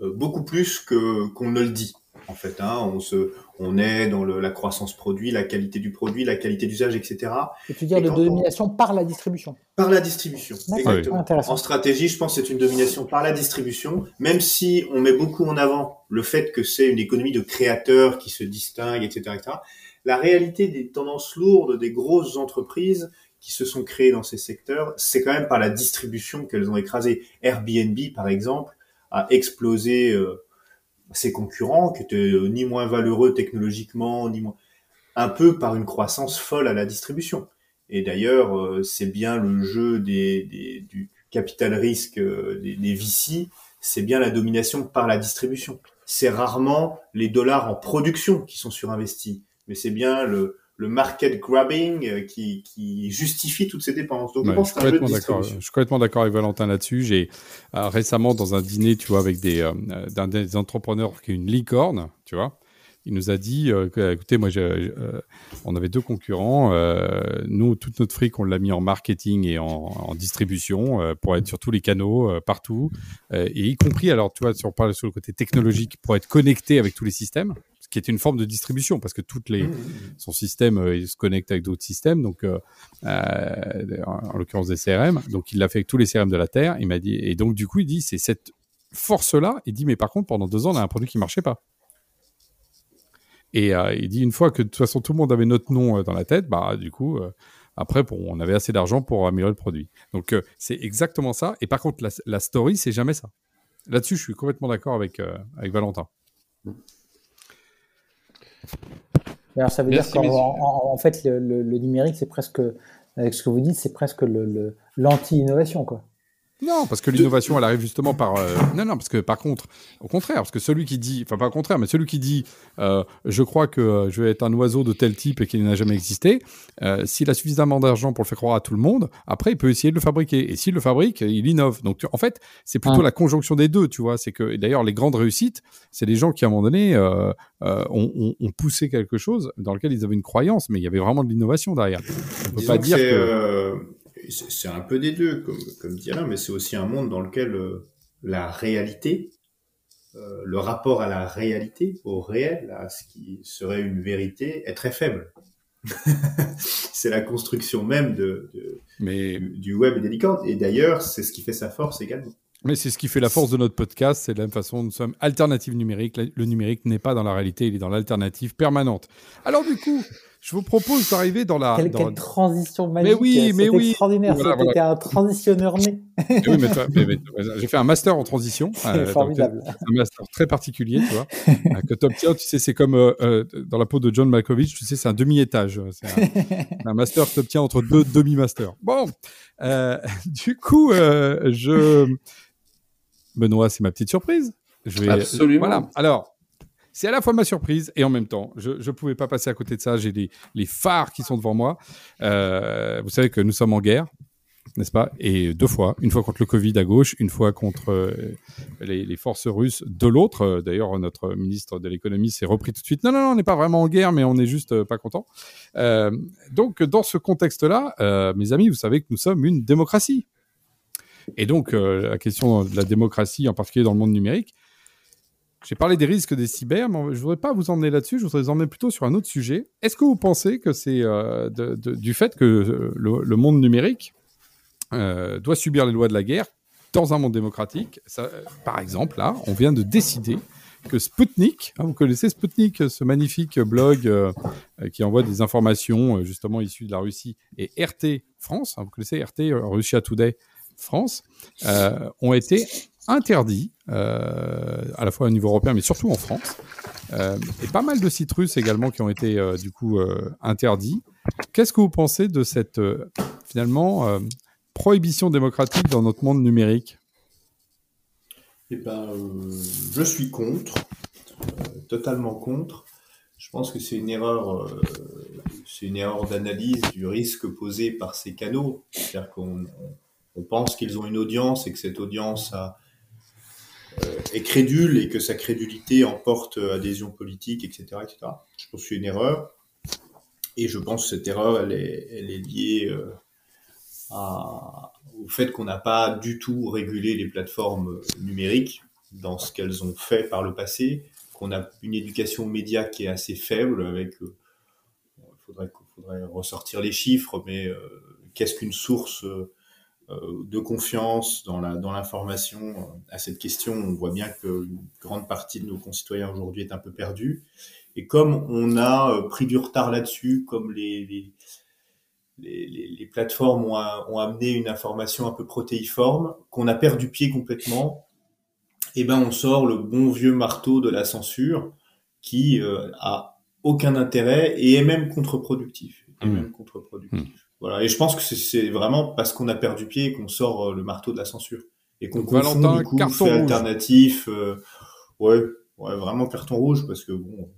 S2: euh, beaucoup plus que qu'on ne le dit. En fait. Hein. On se, on est dans le, la croissance produit, la qualité du produit, la qualité d'usage, etc.
S3: Et tu dire de domination par la distribution.
S2: Par la distribution, exactement. En stratégie, je pense que c'est une domination par la distribution, même si on met beaucoup en avant le fait que c'est une économie de créateurs qui se distingue, etc., etc. La réalité des tendances lourdes des grosses entreprises qui se sont créées dans ces secteurs, c'est quand même par la distribution qu'elles ont écrasé. Airbnb, par exemple, a explosé euh, ses concurrents, qui étaient euh, ni moins valeureux technologiquement, ni moins un peu par une croissance folle à la distribution. Et d'ailleurs, euh, c'est bien le jeu des, des, du capital risque des, des VC, c'est bien la domination par la distribution. C'est rarement les dollars en production qui sont surinvestis, mais c'est bien le, le market grabbing euh, qui, qui, justifie toutes ces dépenses.
S1: Donc, je, pense suis complètement d'accord. Je suis complètement d'accord avec Valentin là-dessus. J'ai euh, récemment dans un dîner, tu vois, avec des, euh, d'un des entrepreneurs qui est une licorne, tu vois. Il nous a dit, écoutez, moi, on avait deux concurrents. nous, toute notre fric, on l'a mis en marketing et en, en distribution pour être sur tous les canaux, partout, et y compris, alors, tu vois, si on parle sur le côté technologique, pour être connecté avec tous les systèmes qui est une forme de distribution parce que toutes les mmh, mmh, mmh. son système euh, il se connecte avec d'autres systèmes donc euh, euh, en, l'occurrence des CRM donc il l'a fait avec tous les CRM de la terre il m'a dit et donc du coup il dit c'est cette force là il dit mais par contre pendant deux ans on a un produit qui marchait pas et il dit une fois que de toute façon tout le monde avait notre nom dans la tête bah du coup après, bon, on avait assez d'argent pour améliorer le produit. Donc, c'est exactement ça. Et par contre, la, la story, c'est jamais ça. Là-dessus, je suis complètement d'accord avec, avec Valentin.
S3: Alors, ça veut dire qu'en en, fait, le, le, numérique, c'est presque, avec ce que vous dites, c'est presque l'anti-innovation, quoi.
S1: Non, parce que l'innovation, elle arrive justement par. Euh, non, non, parce que par contre, au contraire, parce que celui qui dit, enfin pas au contraire, mais celui qui dit, euh, je crois que euh, je vais être un oiseau de tel type et qu'il n'a jamais existé, s'il a suffisamment d'argent pour le faire croire à tout le monde, après il peut essayer de le fabriquer. Et s'il le fabrique, il innove. Donc en fait, c'est plutôt la conjonction des deux, tu vois. C'est que d'ailleurs les grandes réussites, c'est des gens qui à un moment donné ont, ont, poussé quelque chose dans lequel ils avaient une croyance, mais il y avait vraiment de l'innovation derrière.
S2: On peut pas dire que c'est un peu des deux, comme, comme dit Alain, mais c'est aussi un monde dans lequel euh, la réalité, euh, le rapport à la réalité, au réel, à ce qui serait une vérité, est très faible. c'est la construction même de, mais... du, web et des licornes. Et d'ailleurs, c'est ce qui fait sa force également.
S1: Mais c'est ce qui fait la force de notre podcast, c'est de la même façon, nous sommes alternative numérique. Le numérique n'est pas dans la réalité, il est dans l'alternative permanente. Alors du coup, je vous propose d'arriver dans la.
S3: Quelle,
S1: dans...
S3: transition magique. Mais oui, mais oui. extraordinaire. Voilà, C'était un transitionneur né.
S1: oui, mais, j'ai fait un master en transition.
S3: C'est euh, formidable.
S1: un master très particulier, tu vois. Euh, que tu obtiens, tu sais, c'est comme euh, euh, dans la peau de John Malkovich, tu sais, c'est un demi-étage. C'est un, un, master que tu obtiens entre deux demi-masters. Bon, euh, du coup, je. Benoît, c'est ma petite surprise.
S4: Je vais... Absolument.
S1: Voilà. Alors, c'est à la fois ma surprise et en même temps, je ne pouvais pas passer à côté de ça. J'ai les, phares qui sont devant moi. Euh, vous savez que nous sommes en guerre, n'est-ce pas? Et deux fois, une fois contre le Covid à gauche, une fois contre euh, les, forces russes de l'autre. D'ailleurs, notre ministre de l'économie s'est repris tout de suite. Non, non, non, on n'est pas vraiment en guerre, mais on n'est juste euh, pas content. Euh, donc, dans ce contexte-là, euh, mes amis, vous savez que nous sommes une démocratie. Et donc, la question de la démocratie, en particulier dans le monde numérique, j'ai parlé des risques des cyber, mais je ne voudrais pas vous emmener là-dessus, je voudrais vous emmener plutôt sur un autre sujet. Est-ce que vous pensez que c'est euh, du fait que euh, le, monde numérique euh, doit subir les lois de la guerre dans un monde démocratique? Par exemple, là, on vient de décider que Sputnik, hein, vous connaissez Sputnik, ce magnifique blog qui envoie des informations justement issues de la Russie, et RT France, hein, vous connaissez RT, Russia Today France, ont été interdits, euh, à la fois au niveau européen, mais surtout en France. Euh, et pas mal de russes également qui ont été euh, du coup interdits. Qu'est-ce que vous pensez de cette finalement prohibition démocratique dans notre monde numérique?
S2: Eh ben, je suis contre, totalement contre. Je pense que c'est une erreur, c'est une erreur d'analyse du risque posé par ces canaux. C'est-à-dire qu'on on pense qu'ils ont une audience et que cette audience a, est crédule et que sa crédulité emporte adhésion politique, etc., etc. Je pense que c'est une erreur. Et je pense que cette erreur, elle est, liée euh, au fait qu'on n'a pas du tout régulé les plateformes numériques dans ce qu'elles ont fait par le passé. qu'on a une éducation média qui est assez faible avec il faudrait faudrait ressortir les chiffres mais qu'est-ce qu'une source de confiance dans la dans l'information à cette question on voit bien que une grande partie de nos concitoyens aujourd'hui est un peu perdue et comme on a pris du retard là-dessus comme les, les les, les, plateformes ont, ont, amené une information un peu protéiforme, qu'on a perdu pied complètement, et eh ben on sort le bon vieux marteau de la censure qui euh, a aucun intérêt et est même contre-productif. Est mmh. même contre-productif. Mmh. Voilà. Et je pense que c'est vraiment parce qu'on a perdu pied qu'on sort euh, le marteau de la censure et qu'on confond du coup fait alternatif. Euh, ouais, ouais, vraiment carton rouge parce que bon,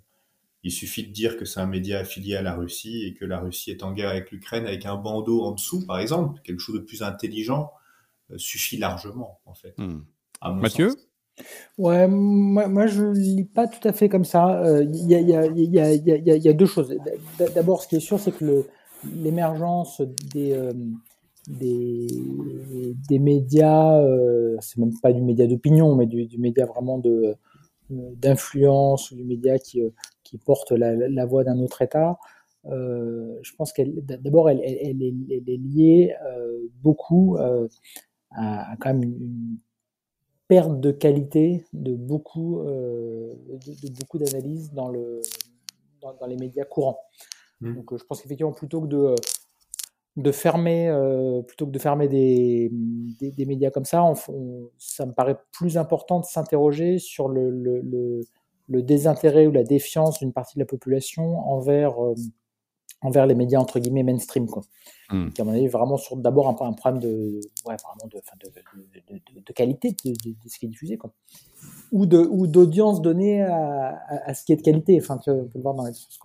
S2: il suffit de dire que c'est un média affilié à la Russie et que la Russie est en guerre avec l'Ukraine avec un bandeau en dessous, par exemple, quelque chose de plus intelligent, suffit largement, en fait.
S1: Mathieu
S3: Ouais, moi, moi je lis pas tout à fait comme ça. Il y, a, y, a, y, a, y, a, deux choses. D'abord, ce qui est sûr, c'est que l'émergence des, des, des, médias, euh, c'est même pas du média d'opinion, mais du, média vraiment de d'influence ou du média qui, qui porte la, voix d'un autre État, euh, je pense qu'elle, d'abord, elle, elle, est, liée euh, beaucoup euh, à, quand même une, perte de qualité de beaucoup, de, beaucoup d'analyses dans, le, dans, les médias courants. Mmh. Donc, je pense qu'effectivement, plutôt que de de fermer plutôt que de fermer des, des, médias comme ça, ça me paraît plus important de s'interroger sur le, le, le désintérêt ou la défiance d'une partie de la population envers, euh, envers les médias entre guillemets mainstream. Quoi. Mmh. Qui, à mon avis, vraiment sur d'abord un, un, problème de, ouais, vraiment de, de, de, de, qualité de, ce qui est diffusé. Quoi. Ou, d'audience donnée à, à, ce qui est de qualité. Enfin, tu peux le voir dans les sens.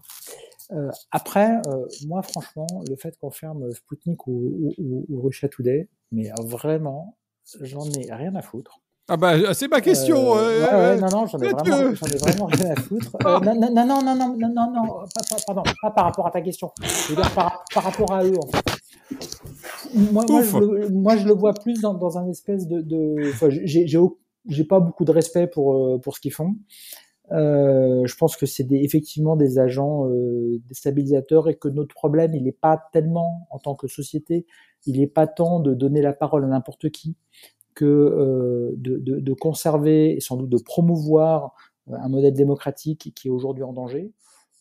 S3: Euh, après, euh, moi, franchement, le fait qu'on ferme Sputnik ou, ou, ou Russia Today, mais vraiment, j'en ai rien à foutre.
S1: Ah bah c'est ma question.
S3: Euh, ouais, ouais, non, non, j'en ai, vraiment, ai vraiment rien à foutre. Euh, non, non, non, non, non, non, non, non, pas, pas, pardon, pas par rapport à ta question. Je veux dire par, par rapport à eux, en fait. Moi, moi, je, le, moi, je le vois plus dans, dans un espèce de... de enfin, j'ai pas beaucoup de respect pour, euh, pour ce qu'ils font. Euh, je pense que c'est effectivement des agents euh, déstabilisateurs et que notre problème, il n'est pas tellement, en tant que société, il n'est pas tant de donner la parole à n'importe qui, que euh, de, conserver et sans doute de promouvoir euh, un modèle démocratique qui est aujourd'hui en danger.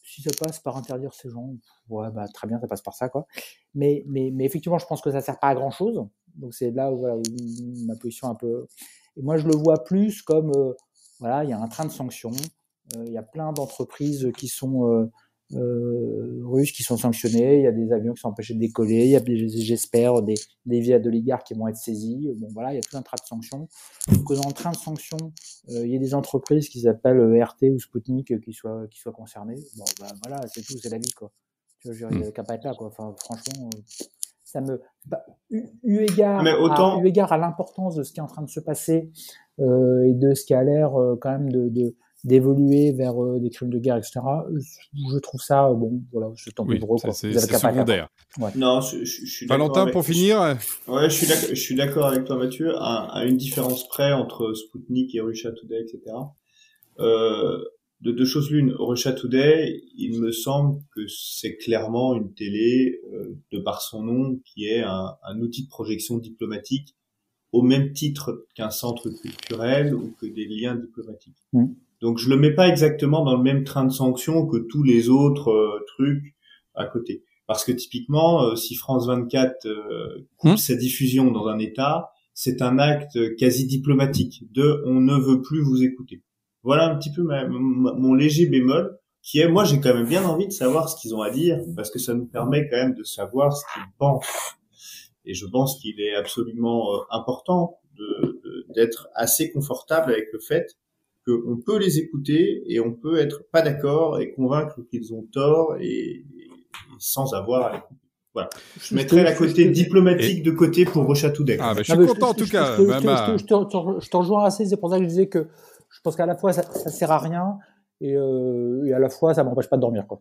S3: Si ça passe par interdire ces gens, bah, très bien, ça passe par ça. Quoi. Mais, effectivement, je pense que ça sert pas à grand-chose. Donc c'est là où, ma position un peu... Et moi, je le vois plus comme, voilà, il y a un train de sanctions, il y a plein d'entreprises qui sont euh, russes qui sont sanctionnés, il y a des avions qui sont empêchés de décoller, il y a, j'espère, des, des villas d'oligarques qui vont être saisies. Bon, voilà, il y a tout un tas de sanctions. Que dans le train de sanctions, euh, il y a des entreprises qui s'appellent euh, RT ou Sputnik euh, qui soient, qui soient concernées. Bon, bah, voilà, c'est tout, c'est la vie, quoi. Tu vois, il n'y a qu'à pas être là, quoi. Enfin, franchement, ça me, bah, eu, égard, autant... à, eu égard à l'importance de ce qui est en train de se passer euh, et de ce qui a l'air quand même de, de d'évoluer vers euh, des crimes de guerre, etc. Je, trouve ça, euh, bon, voilà, c'est tant
S1: oui, C'est secondaire.
S2: Ouais. Non, je, je, je suis
S1: Valentin, pour finir.
S2: Ouais, je suis d'accord avec toi, Mathieu, à, à, une différence près entre Sputnik et Russia Today, etc. Euh, de deux choses l'une, Russia Today, il me semble que c'est clairement une télé, euh, de par son nom, qui est un, un outil de projection diplomatique au même titre qu'un centre culturel ou que des liens diplomatiques. Mmh. Donc je le mets pas exactement dans le même train de sanctions que tous les autres euh, trucs à côté. Parce que typiquement, euh, si France 24 euh, coupe hmm. sa diffusion dans un État, c'est un acte quasi diplomatique de on ne veut plus vous écouter. Voilà un petit peu mon léger bémol qui est moi j'ai quand même bien envie de savoir ce qu'ils ont à dire parce que ça nous permet quand même de savoir ce qu'ils pensent. Et je pense qu'il est absolument important d'être assez confortable avec le fait qu'on peut les écouter et on peut être pas d'accord et convaincre qu'ils ont tort et, sans avoir à l'écouter. Voilà. Je mettrai la côté diplomatique de côté pour Rochatoudek.
S1: Ah, bah, je suis content en tout cas.
S3: Je te rejoins assez, c'est pour ça que je disais que je pense qu'à la fois ça, ça sert à rien et, euh, et à la fois ça m'empêche pas de dormir quoi.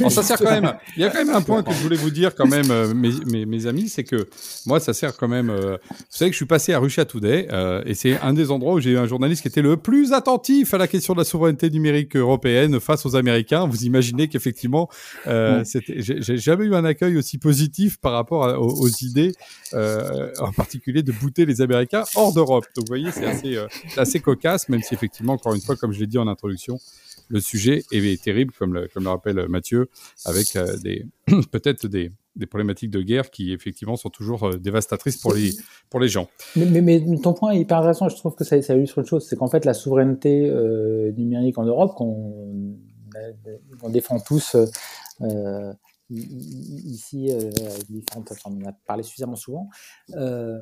S1: Alors, ça sert quand même. Il y a quand même un point que je voulais vous dire quand même, euh, mes, mes, mes, amis, c'est que moi, ça sert quand même. Euh, vous savez que je suis passé à Russia Today euh, et c'est un des endroits où j'ai eu un journaliste qui était le plus attentif à la question de la souveraineté numérique européenne face aux Américains. Vous imaginez qu'effectivement, euh, j'ai jamais eu un accueil aussi positif par rapport à, aux, aux, idées, euh, en particulier de bouter les Américains hors d'Europe. Donc, vous voyez, c'est assez, euh, assez cocasse, même si effectivement, encore une fois, comme je l'ai dit en introduction, le sujet est terrible, comme le, rappelle Mathieu, avec euh, peut-être des, problématiques de guerre qui effectivement sont toujours euh, dévastatrices pour les, gens.
S3: Mais, ton point est hyper intéressant, je trouve que ça, ça illustre une chose, c'est qu'en fait la souveraineté euh, numérique en Europe, qu'on on défend tous ici, euh, on en a parlé suffisamment souvent. Euh,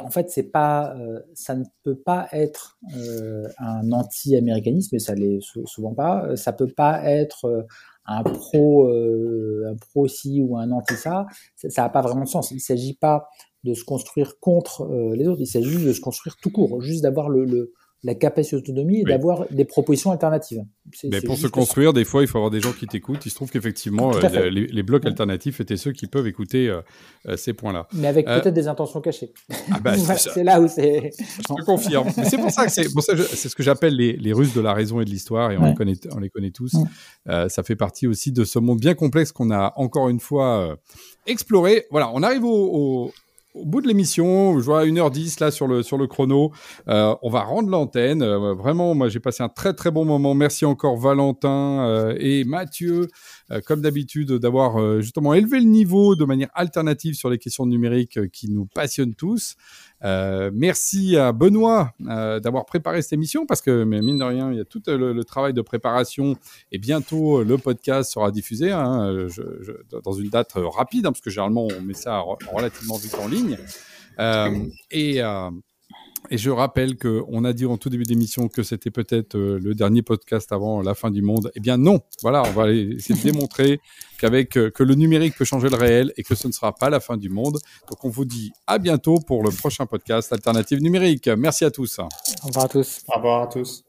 S3: en fait, pas, euh, ça ne peut pas être euh, un anti-américanisme, et ça l'est souvent pas. Ça peut pas être un pro, un pro ci ou un anti ça. Ça n'a pas vraiment de sens. Il s'agit pas de se construire contre les autres. Il s'agit juste de se construire tout court, juste d'avoir le la capacité d'autonomie et oui. d'avoir des propositions alternatives.
S1: Mais pour se construire, des fois, il faut avoir des gens qui t'écoutent. Il se trouve qu'effectivement, euh, les, les, blocs alternatifs étaient ceux qui peuvent écouter euh, ces points-là.
S3: Mais avec euh... peut-être des intentions cachées. Ah bah, c'est là où c'est.
S1: Je te confirme. c'est pour ça que c'est c'est ce que j'appelle les, les Russes de la raison et de l'histoire, et on, ouais. les, connaît, on les connaît tous. Ouais. ça fait partie aussi de ce monde bien complexe qu'on a encore une fois exploré. Voilà, on arrive au, au au bout de l'émission, je vois 1h10 là sur le, sur le chrono. Euh, on va rendre l'antenne. Euh, vraiment, moi j'ai passé un très très bon moment. Merci encore Valentin euh, et Mathieu, comme d'habitude, d'avoir euh, justement élevé le niveau de manière alternative sur les questions numériques euh, qui nous passionnent tous. merci à Benoît d'avoir préparé cette émission parce que, mais mine de rien, il y a tout le, travail de préparation et bientôt le podcast sera diffusé hein, dans une date rapide hein, parce que généralement on met ça relativement vite en ligne. et et je rappelle qu'on a dit en tout début d'émission que c'était peut-être euh, le dernier podcast avant la fin du monde. Eh bien non, voilà, on va essayer de démontrer qu'avec euh, que le numérique peut changer le réel et que ce ne sera pas la fin du monde. Donc on vous dit à bientôt pour le prochain podcast Alternative numérique. Merci à tous.
S3: Au revoir à tous.
S2: Au revoir à tous.